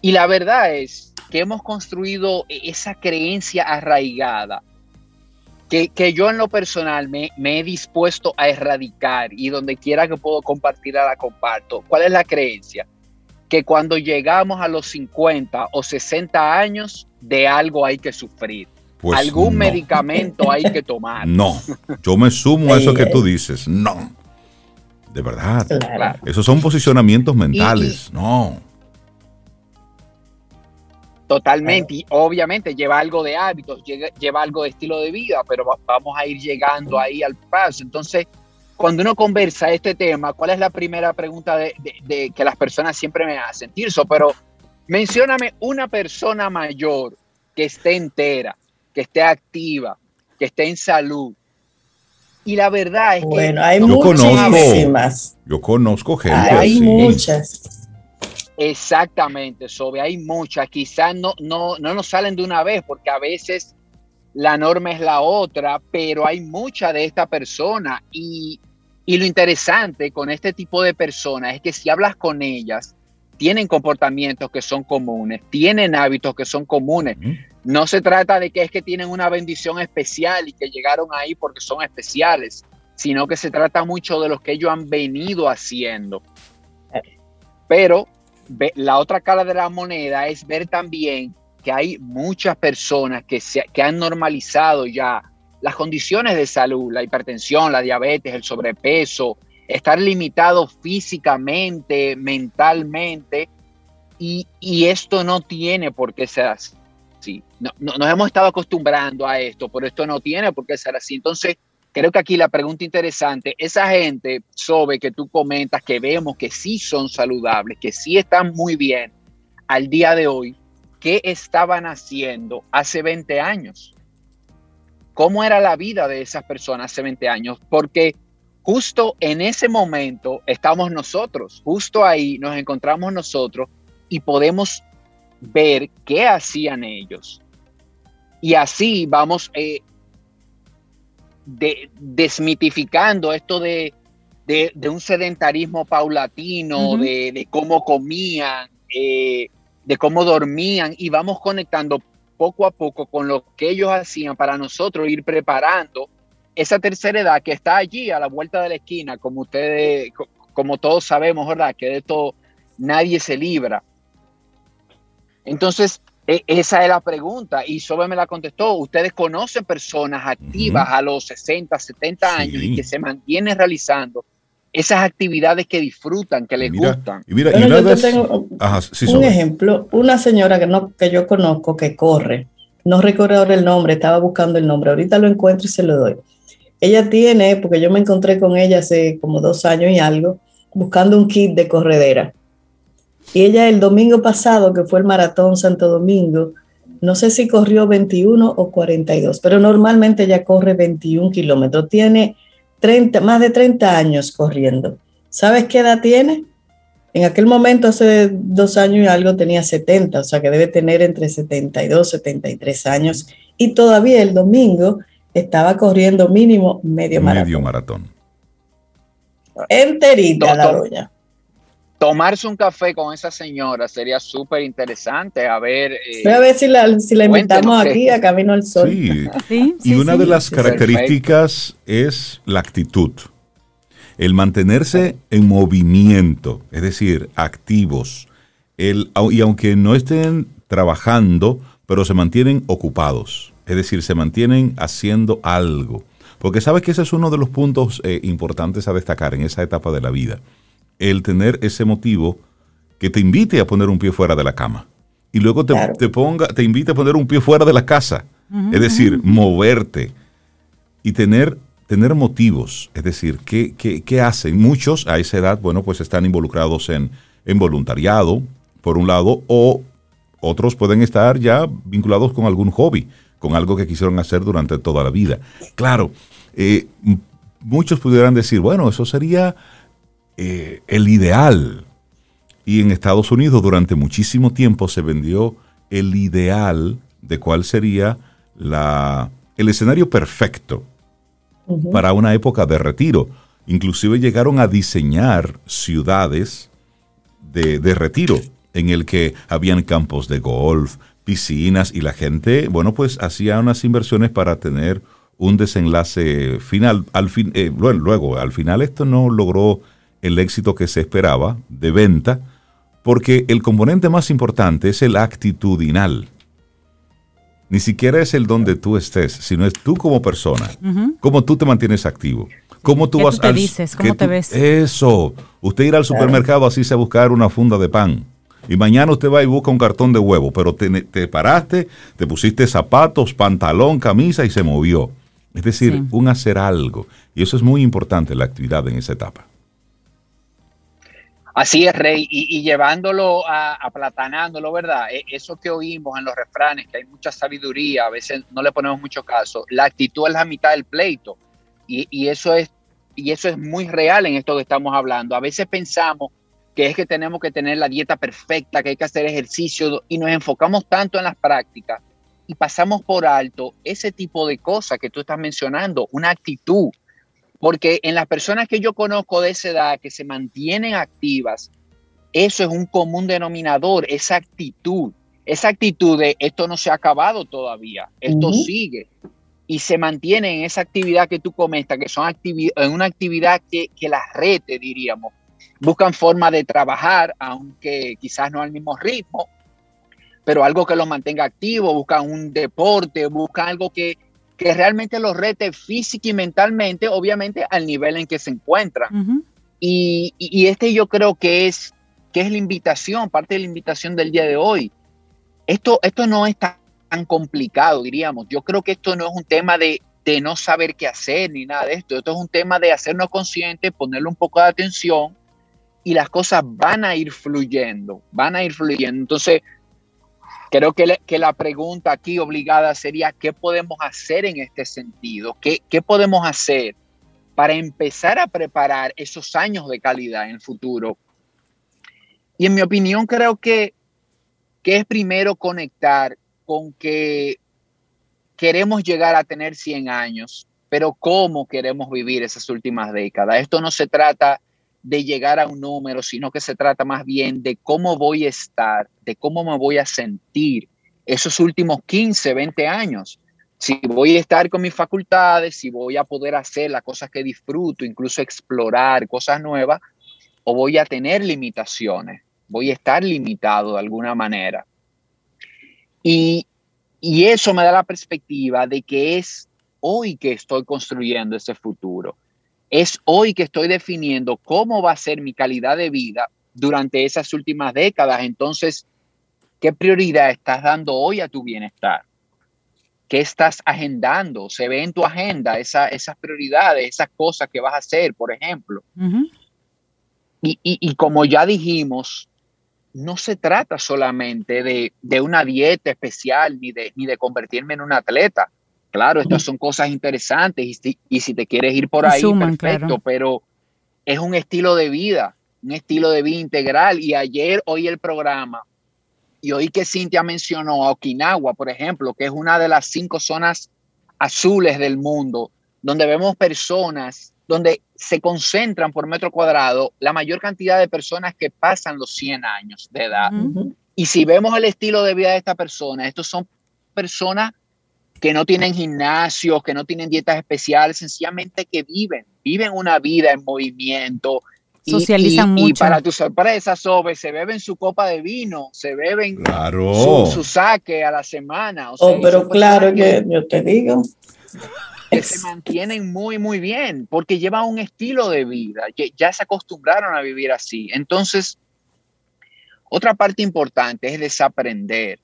Y la verdad es que hemos construido esa creencia arraigada que, que, yo en lo personal me, me, he dispuesto a erradicar y donde quiera que puedo compartirla la comparto. ¿Cuál es la creencia? Que cuando llegamos a los 50 o 60 años, de algo hay que sufrir. Pues Algún no. medicamento hay que tomar. No, yo me sumo a eso que tú dices. No, de verdad. Claro. Esos son posicionamientos mentales. Y, no. Totalmente, y obviamente lleva algo de hábitos, lleva, lleva, algo de estilo de vida, pero va, vamos a ir llegando ahí al paso. Entonces, cuando uno conversa este tema, ¿cuál es la primera pregunta de, de, de que las personas siempre me hacen? Tirso, pero mencióname una persona mayor que esté entera, que esté activa, que esté en salud. Y la verdad es que bueno, hay yo muchísimas. Conozco, yo conozco gente. Hay así. muchas. Exactamente, Sobe, hay muchas, quizás no, no, no nos salen de una vez porque a veces la norma es la otra, pero hay mucha de esta persona y, y, lo interesante con este tipo de personas es que si hablas con ellas, tienen comportamientos que son comunes, tienen hábitos que son comunes. No se trata de que es que tienen una bendición especial y que llegaron ahí porque son especiales, sino que se trata mucho de lo que ellos han venido haciendo. Pero la otra cara de la moneda es ver también que hay muchas personas que, se, que han normalizado ya las condiciones de salud, la hipertensión, la diabetes, el sobrepeso, estar limitado físicamente, mentalmente, y, y esto no tiene por qué ser así. No, no, nos hemos estado acostumbrando a esto, pero esto no tiene por qué ser así. Entonces, creo que aquí la pregunta interesante, esa gente, Sobe, que tú comentas, que vemos que sí son saludables, que sí están muy bien al día de hoy, ¿qué estaban haciendo hace 20 años? ¿Cómo era la vida de esas personas hace 20 años? Porque justo en ese momento estamos nosotros, justo ahí nos encontramos nosotros y podemos ver qué hacían ellos. Y así vamos eh, de, desmitificando esto de, de, de, un sedentarismo paulatino, uh -huh. de, de, cómo comían, eh, de cómo dormían y vamos conectando poco a poco con lo que ellos hacían para nosotros ir preparando esa tercera edad que está allí a la vuelta de la esquina, como ustedes, como todos sabemos, ¿verdad? Que de esto nadie se libra. Entonces, e, esa es la pregunta y Sobe me la contestó. Ustedes conocen personas activas uh -huh. a los 60, 70 sí. años y que se mantienen realizando esas actividades que disfrutan, que les mira, gustan. Y mira, y yo tengo Ajá, sí, un ejemplo, una señora que, no, que yo conozco que corre, no recuerdo ahora el nombre, estaba buscando el nombre, ahorita lo encuentro y se lo doy. Ella tiene, porque yo me encontré con ella hace como dos años y algo, buscando un kit de corredera. Y ella el domingo pasado, que fue el Maratón Santo Domingo, no sé si corrió 21 o 42, pero normalmente ella corre 21 kilómetros. Tiene 30, más de 30 años corriendo. ¿Sabes qué edad tiene? En aquel momento, hace dos años y algo, tenía 70, o sea que debe tener entre 72 y 73 años. Y todavía el domingo estaba corriendo mínimo medio, medio maratón. maratón. Enterita la doña tomarse un café con esa señora sería súper interesante. A ver. Eh, a ver si la, si la invitamos aquí a Camino al Sol. Sí. ¿Sí? y una sí, de las características perfecto. es la actitud. El mantenerse en movimiento, es decir, activos. El, y aunque no estén trabajando, pero se mantienen ocupados. Es decir, se mantienen haciendo algo. Porque sabes que ese es uno de los puntos eh, importantes a destacar en esa etapa de la vida el tener ese motivo que te invite a poner un pie fuera de la cama y luego te, claro. te ponga, te invite a poner un pie fuera de la casa. Uh -huh. Es decir, moverte y tener, tener motivos. Es decir, ¿qué, qué, qué hacen? Muchos a esa edad, bueno, pues están involucrados en, en voluntariado, por un lado, o otros pueden estar ya vinculados con algún hobby, con algo que quisieron hacer durante toda la vida. Claro, eh, muchos pudieran decir, bueno, eso sería eh, el ideal. Y en Estados Unidos durante muchísimo tiempo se vendió el ideal de cuál sería la, el escenario perfecto para una época de retiro. Inclusive llegaron a diseñar ciudades de, de retiro en el que habían campos de golf, piscinas y la gente, bueno, pues hacía unas inversiones para tener un desenlace final. Al fin, eh, luego, al final esto no logró el éxito que se esperaba de venta, porque el componente más importante es el actitudinal. Ni siquiera es el donde tú estés, sino es tú como persona, cómo tú te mantienes activo. ¿Cómo tú ¿Qué vas tú te dices? ¿Cómo te ves? Eso. Usted ir al supermercado así se a buscar una funda de pan. Y mañana usted va y busca un cartón de huevo, pero te, te paraste, te pusiste zapatos, pantalón, camisa y se movió. Es decir, Sí. un hacer algo. Y eso es muy importante, la actividad en esa etapa. Así es, Rey, y, llevándolo a, aplatanándolo, ¿verdad? E- Eso que oímos en los refranes, que hay mucha sabiduría, a veces no le ponemos mucho caso. La actitud es la mitad del pleito, y, y eso es y eso es muy real en esto que estamos hablando. A veces pensamos que es que tenemos que tener la dieta perfecta, que hay que hacer ejercicio, y nos enfocamos tanto en las prácticas y pasamos por alto ese tipo de cosas que tú estás mencionando, una actitud. Porque en las personas que yo conozco de esa edad que se mantienen activas, eso es un común denominador, esa actitud, esa actitud de esto no se ha acabado todavía, esto sigue. Y se mantiene en esa actividad que tú comentas, que son en una actividad que, que las rete, diríamos. Buscan forma de trabajar, aunque quizás no al mismo ritmo, pero algo que los mantenga activos, buscan un deporte, buscan algo que, que realmente los rete física y mentalmente, obviamente al nivel en que se encuentran. Ujú. Y, y- y este yo creo que es, que es la invitación, parte de la invitación del día de hoy. Esto, esto no es tan, tan complicado, diríamos. Yo creo que esto no es un tema de, de no saber qué hacer ni nada de esto. Esto es un tema de hacernos conscientes, ponerle un poco de atención y las cosas van a ir fluyendo, van a ir fluyendo. Entonces, creo que, la pregunta aquí obligada sería, ¿qué podemos hacer en este sentido? ¿Qué, qué podemos hacer para empezar a preparar esos años de calidad en el futuro? Y en mi opinión, creo que, que es primero conectar con que queremos llegar a tener 100 años, pero cómo queremos vivir esas últimas décadas. Esto no se trata de llegar a un número, sino que se trata más bien de cómo voy a estar, de cómo me voy a sentir esos últimos 15, 20 años. Si voy a estar con mis facultades, si voy a poder hacer las cosas que disfruto, incluso explorar cosas nuevas, o voy a tener limitaciones, voy a estar limitado de alguna manera. Y, y eso me da la perspectiva de que es hoy que estoy construyendo ese futuro. Es hoy que estoy definiendo cómo va a ser mi calidad de vida durante esas últimas décadas. Entonces, ¿qué prioridad estás dando hoy a tu bienestar? ¿Qué estás agendando? Se ve en tu agenda esa, esas prioridades, esas cosas que vas a hacer, por ejemplo. Y, y- y como ya dijimos, no se trata solamente de, de una dieta especial ni de, ni de convertirme en un atleta. Claro, estas son cosas interesantes y si, y si te quieres ir por ahí, suman, perfecto, claro. pero es un estilo de vida, un estilo de vida integral. Y ayer oí el programa y oí que Cintia mencionó a Okinawa, por ejemplo, que es una de las cinco zonas azules del mundo, donde vemos personas, donde se concentran por metro cuadrado la mayor cantidad de personas que pasan los 100 años de edad. Y si vemos el estilo de vida de esta persona, estos son personas que no tienen gimnasios, que no tienen dietas especiales, sencillamente que viven, viven una vida en movimiento. Y- Socializan y, y mucho. para tu sorpresa, Sobe, se beben su copa de vino, se beben Claro. su, su saque a la semana. O sea, Oh, pero claro que yo te digo. que se mantienen muy, muy bien, porque llevan un estilo de vida, ya, ya se acostumbraron a vivir así. Entonces, otra parte importante es desaprender,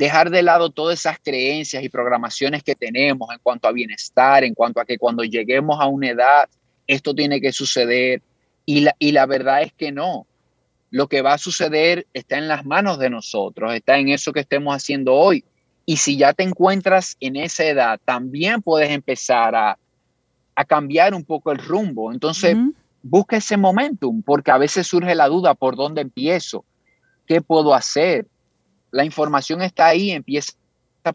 dejar de lado todas esas creencias y programaciones que tenemos en cuanto a bienestar, en cuanto a que cuando lleguemos a una edad, esto tiene que suceder. Y la, y la verdad es que no. Lo que va a suceder está en las manos de nosotros, está en eso que estemos haciendo hoy. Y si ya te encuentras en esa edad, también puedes empezar a, a cambiar un poco el rumbo. Entonces, busca ese momentum, porque a veces surge la duda, ¿por dónde empiezo? ¿Qué puedo hacer? La información está ahí, empieza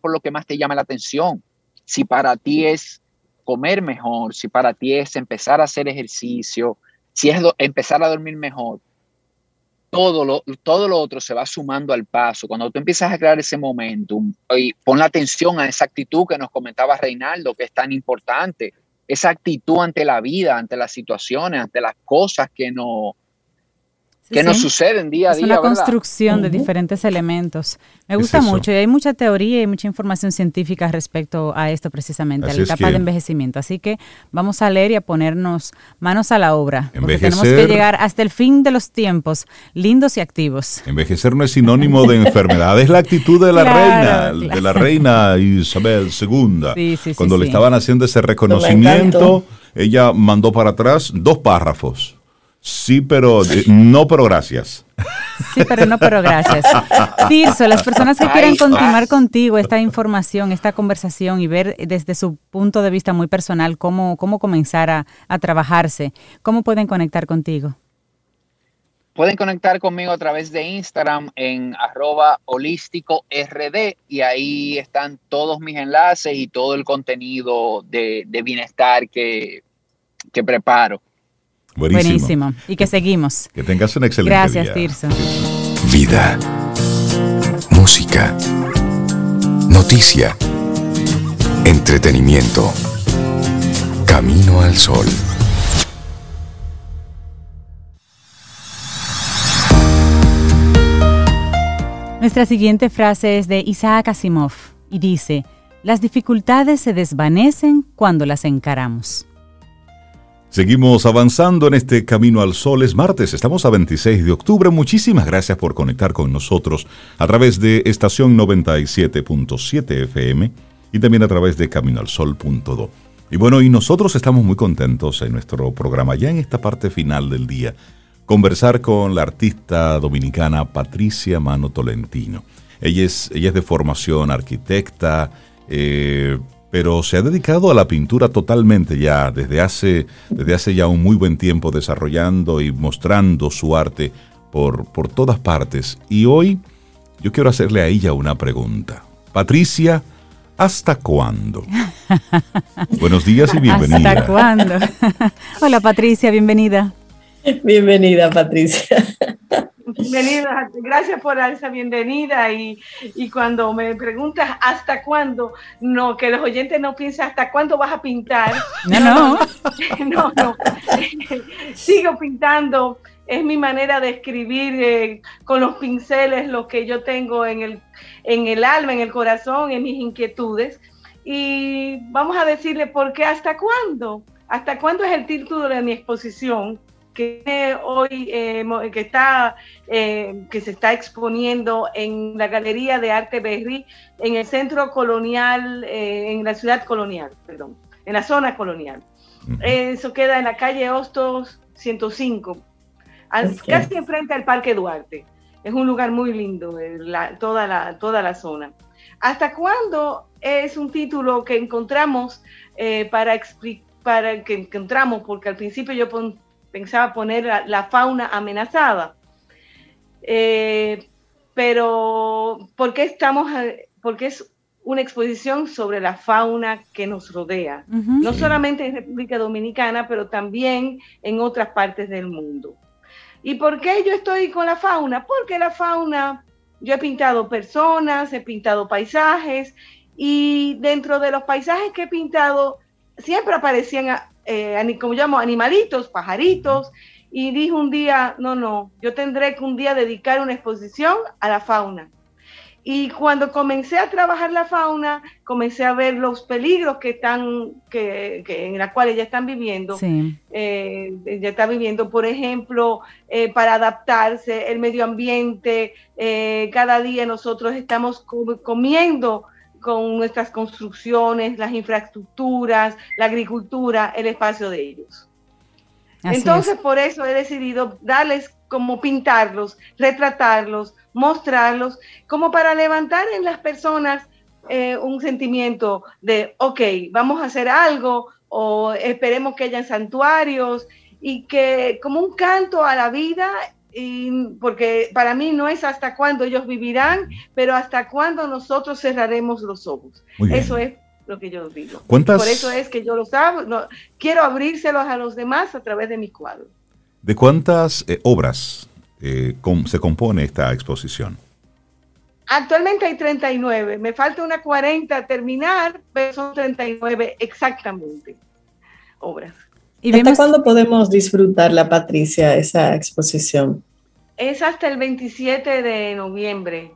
por lo que más te llama la atención. Si para ti es comer mejor, si para ti es empezar a hacer ejercicio, si es empezar a dormir mejor, todo lo, todo lo otro se va sumando al paso. Cuando tú empiezas a crear ese momentum y pon la atención a esa actitud que nos comentaba Reinaldo, que es tan importante, esa actitud ante la vida, ante las situaciones, ante las cosas que no, que nos suceden día a día. Es una construcción de diferentes elementos. Me gusta mucho y hay mucha teoría y mucha información científica respecto a esto precisamente, a la etapa de envejecimiento. Así que vamos a leer y a ponernos manos a la obra. Porque tenemos que llegar hasta el fin de los tiempos, lindos y activos. Envejecer no es sinónimo de enfermedad, es la actitud de la reina, de la reina Isabel II. Cuando le estaban haciendo ese reconocimiento, ella mandó para atrás dos párrafos Sí, pero no, pero gracias. Sí, pero no, pero gracias. Tirso, las personas que quieran continuar contigo esta información, esta conversación y ver desde su punto de vista muy personal cómo, cómo comenzar a, trabajarse, ¿cómo pueden conectar contigo? Pueden conectar conmigo a través de Instagram en arroba holístico rd y ahí están todos mis enlaces y todo el contenido de, bienestar que, que preparo. Buenísimo. Y que seguimos. Que tengas un excelente Gracias, Tirso. Vida. Música. Noticia. Entretenimiento. Camino al sol. Nuestra siguiente frase es de Isaac Asimov y dice, las dificultades se desvanecen cuando las encaramos. Seguimos avanzando en este camino al sol. Es martes, estamos a 26 de octubre. Muchísimas gracias por conectar con nosotros a través de estación 97.7 FM y también a través de caminoalsol.do. Y bueno, y nosotros estamos muy contentos en nuestro programa, ya en esta parte final del día, conversar con la artista dominicana Patricia Mano Tolentino. Ella es, ella es de formación arquitecta, eh, pero se ha dedicado a la pintura totalmente ya, desde hace, desde hace ya un muy buen tiempo desarrollando y mostrando su arte por, por todas partes. Y hoy yo quiero hacerle a ella una pregunta. Patricia, ¿hasta cuándo? Buenos días y bienvenida. ¿Hasta cuándo? Hola Patricia, bienvenida. Bienvenida Patricia. Bienvenida, gracias por esa bienvenida y, cuando me preguntas hasta cuándo, no, que los oyentes no piensen hasta cuándo vas a pintar. No, no. No, no. Sigo pintando, es mi manera de escribir eh, con los pinceles lo que yo tengo en el, en el alma, en el corazón, en mis inquietudes. Y vamos a decirle por qué hasta cuándo. ¿Hasta cuándo es el título de mi exposición? Que hoy eh, que está eh, que se está exponiendo en la Galería de Arte Berry en el centro colonial eh, en la ciudad colonial perdón en la zona colonial. Eso queda en la calle Hostos 105 casi enfrente al Parque Duarte. Es un lugar muy lindo toda la toda la zona. Hasta cuándo es un título que encontramos para para que encontramos porque al principio yo pon, pensaba poner la, fauna amenazada. Eh, pero, ¿por qué estamos, porque es una exposición sobre la fauna que nos rodea, no solamente en República Dominicana, pero también en otras partes del mundo. ¿Y por qué yo estoy con la fauna? Porque la fauna, yo he pintado personas, he pintado paisajes, y dentro de los paisajes que he pintado, siempre aparecían eh, como llamo, animalitos, pajaritos, y dije un día, no, no, yo tendré que un día dedicar una exposición a la fauna. Y cuando comencé a trabajar la fauna, comencé a ver los peligros que están, que, en las cuales ya están viviendo. Eh, ya está viviendo, por ejemplo, eh, para adaptarse, el medio ambiente. Eh, cada día nosotros estamos comiendo con nuestras construcciones, las infraestructuras, la agricultura, el espacio de ellos. Entonces, por eso he decidido darles como pintarlos, retratarlos, mostrarlos, como para levantar en las personas eh, un sentimiento de, ok, vamos a hacer algo o esperemos que hayan santuarios y que como un canto a la vida, y, porque para mí no es hasta cuándo ellos vivirán, pero hasta cuándo nosotros cerraremos los ojos. Eso es lo que yo digo. Por eso es que yo los no, quiero abrírselos a los demás a través de mi cuadro. ¿De cuántas eh, obras eh, se compone esta exposición? Actualmente hay 39, me falta una 40 terminar, pero son 39 exactamente obras. ¿Y ¿Hasta cuándo podemos disfrutarla, Patricia, esa exposición? Es hasta el 27 de noviembre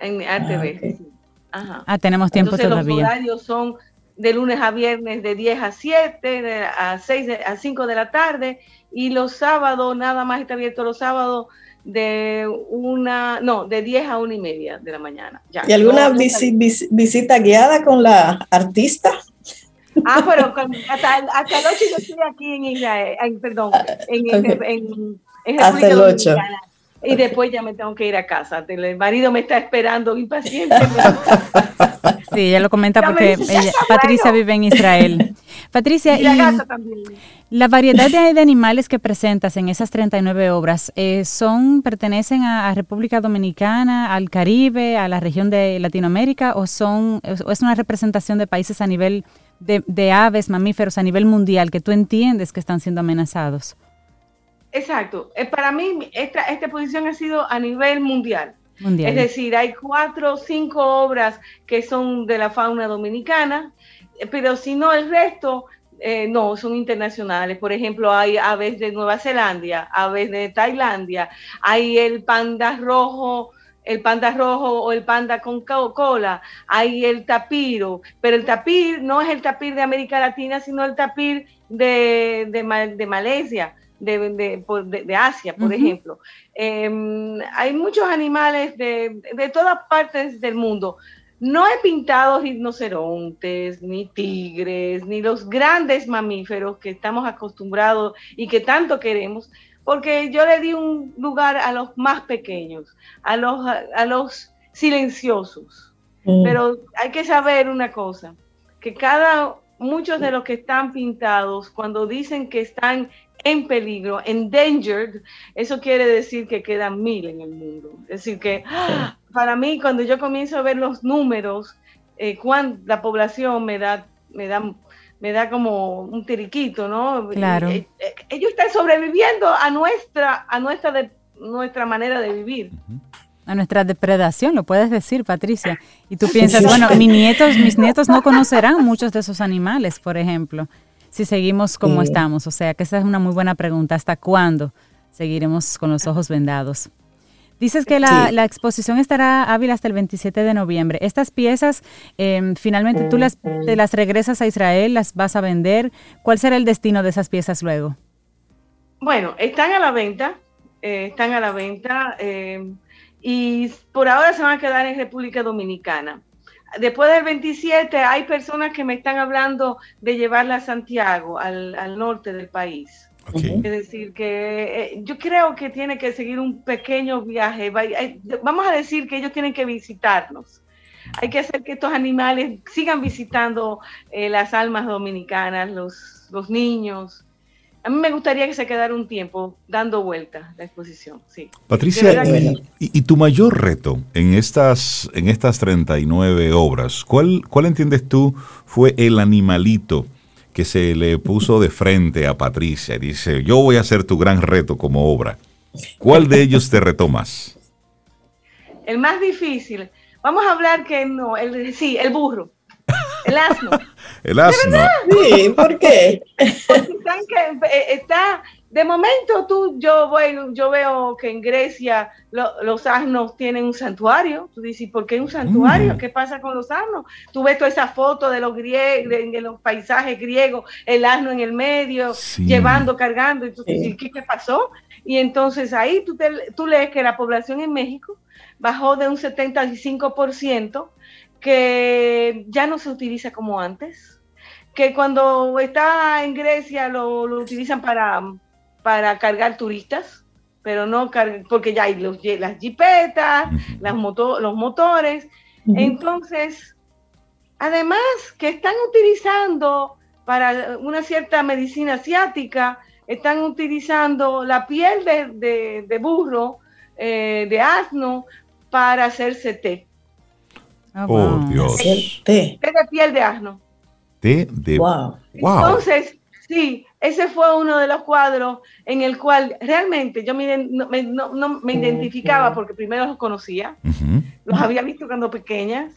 en RTV. Ah, ah, tenemos tiempo todavía. Los horarios son de lunes a viernes de 10 a 7, a 6 a 5 de la tarde y los sábados nada más está abierto los sábados de una, no, de 10 a una y media de la mañana. ¿Y alguna visita guiada con la artista? Ah, pero hasta, hasta, el 8 yo estoy aquí en Israel, perdón, en, en, en, hasta el 8. Y después ya me tengo que ir a casa. El marido me está esperando impacientemente. Sí, ella lo comenta porque Patricia vive en Israel. Patricia, y la, variedad de, animales que presentas en esas 39 obras eh, son pertenecen a, República Dominicana, al Caribe, a la región de Latinoamérica o son es una representación de países a nivel de, aves, mamíferos a nivel mundial que tú entiendes que están siendo amenazados. Exacto. Eh, para mí esta, esta exposición ha sido a nivel mundial. Es decir, hay cuatro o cinco obras que son de la fauna dominicana, pero si no, el resto eh, no, son internacionales. Por ejemplo, hay aves de Nueva Zelanda, aves de Tailandia, hay el panda rojo, el panda rojo o el panda con cola, hay el tapiro, pero el tapir no es el tapir de América Latina, sino el tapir de, de, Malasia. De, de, Asia, por ejemplo. Em, hay muchos animales de, de, todas partes del mundo. No he pintado rinocerontes, ni tigres, ni los grandes mamíferos que estamos acostumbrados y que tanto queremos, porque yo le di un lugar a los más pequeños, a los, a los silenciosos. Mm. Pero hay que saber una cosa, que cada, muchos de los que están pintados, cuando dicen que están en peligro, endangered, eso quiere decir que quedan mil en el mundo. Es decir, que para mí, cuando yo comienzo a ver los números, eh, la población me da, me da, me da como un tiriquito, ¿no? Claro. Eh, eh, ellos están sobreviviendo a nuestra, a nuestra, de, nuestra manera de vivir. A nuestra depredación, lo puedes decir, Patricia. Y tú piensas, bueno, mis nietos, mis nietos no conocerán muchos de esos animales, por ejemplo, si seguimos como estamos. O sea, que esa es una muy buena pregunta. ¿Hasta cuándo seguiremos con los ojos vendados? Dices que la, exposición estará hábil hasta el 27 de noviembre. Estas piezas, em, finalmente tú las, te las regresas a Israel, las vas a vender. ¿Cuál será el destino de esas piezas luego? Bueno, están a la venta, eh, están a la venta em, y por ahora se van a quedar en República Dominicana. Después del 27 hay personas que me están hablando de llevarla a Santiago, al norte del país. Es decir, que eh, yo creo que tiene que seguir un pequeño viaje. Vamos a decir que ellos tienen que visitarnos. Hay que hacer que estos animales sigan visitando eh, las almas dominicanas, los, los niños. A mí me gustaría que se quedara un tiempo dando vuelta la exposición. Sí. Patricia, y, tu mayor reto en estas, en estas 39 obras, ¿cuál, ¿cuál entiendes tú fue el animalito? Que se le puso de frente a Patricia y dice, yo voy a hacer tu gran reto como obra. ¿Cuál de ellos te retó más? El más difícil. Vamos a hablar que no, el, sí, el burro. El asno. el asno. Sí, ¿por qué? Porque están que, eh, está de momento tú, yo, voy, yo veo que en Grecia los asnos tienen un santuario. Tú dices, ¿por qué un santuario? Mm. ¿Qué pasa con los asnos? Tú ves toda esa foto de los, griegos, de, los paisajes griegos, el asno en el medio, llevando, cargando. Y tú dices, ¿qué, pasó? Y entonces ahí tú, tú lees que la población en México bajó de un 75% que ya no se utiliza como antes, que cuando está en Grecia lo utilizan para para cargar turistas, pero no porque ya hay los, las jipetas, las los motores. Entonces, además que están utilizando para una cierta medicina asiática, están utilizando la piel de, burro, eh, de asno, para hacerse té. Ah, oh, Dios. Té. té. de piel de asno. Té de... Wow. Entonces, Sí, ese fue uno de los cuadros en el cual realmente yo me, no, me identificaba porque primero los conocía, los había visto cuando pequeña,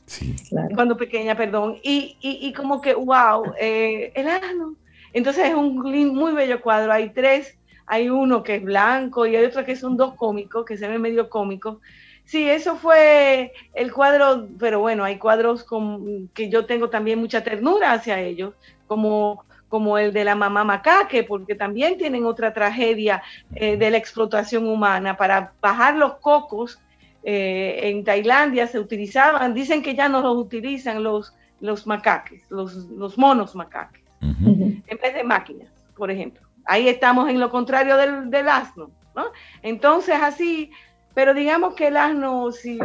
cuando pequeña, perdón, y, y, como que, wow, eh, el asno. Entonces es un muy bello cuadro, hay tres, hay uno que es blanco y hay otro que son dos cómicos, que se ven medio cómicos. Sí, eso fue el cuadro, pero bueno, hay cuadros con, que yo tengo también mucha ternura hacia ellos, como como el de la mamá macaque, porque también tienen otra tragedia eh, de la explotación humana. Para bajar los cocos eh, en Tailandia se utilizaban, dicen que ya no los utilizan los, los macaques, los, los monos macaques, en vez de máquinas, por ejemplo. Ahí estamos en lo contrario del, del asno, ¿no? Entonces así, pero digamos que el asno, si,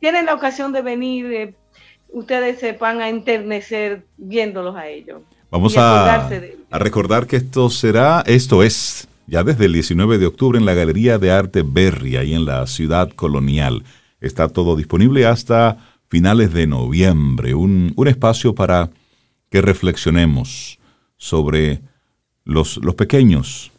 tienen la ocasión de venir, eh, ustedes se van a enternecer viéndolos a ellos. Vamos a, recordar que esto será, esto es, ya desde el 19 de octubre en la Galería de Arte Berry, ahí en la ciudad colonial. Está todo disponible hasta finales de noviembre, un, espacio para que reflexionemos sobre los, los pequeños,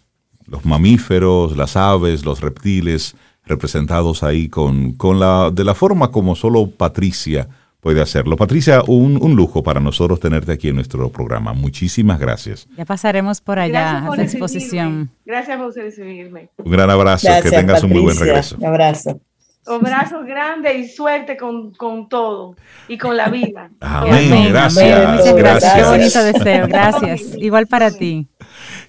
los mamíferos, las aves, los reptiles, representados ahí con, con la, de la forma como solo Patricia puede hacerlo. Patricia, un, un, lujo para nosotros tenerte aquí en nuestro programa. Muchísimas gracias. Ya pasaremos por allá a la exposición. Gracias por recibirme. Un gran abrazo, que tengas un muy buen regreso. Un abrazo. Abrazos grandes y suerte con, con, todo y con la vida. Amén. Gracias. Muchas gracias. Bonito deseo. Gracias. Igual para ti.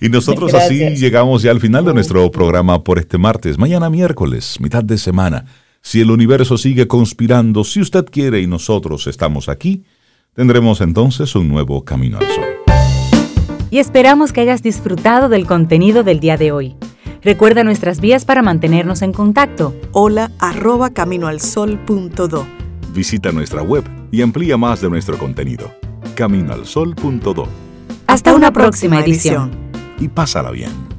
Y nosotros así llegamos ya al final de nuestro programa por este martes. Mañana miércoles, mitad de semana. Si el universo sigue conspirando, si usted quiere y nosotros estamos aquí, tendremos entonces un nuevo camino al sol. Y esperamos que hayas disfrutado del contenido del día de hoy. Recuerda nuestras vías para mantenernos en contacto. Hola arroba caminoalsol.do. Visita nuestra web y amplía más de nuestro contenido. Caminoalsol.do. Hasta, una, próxima, edición. Y pásala bien.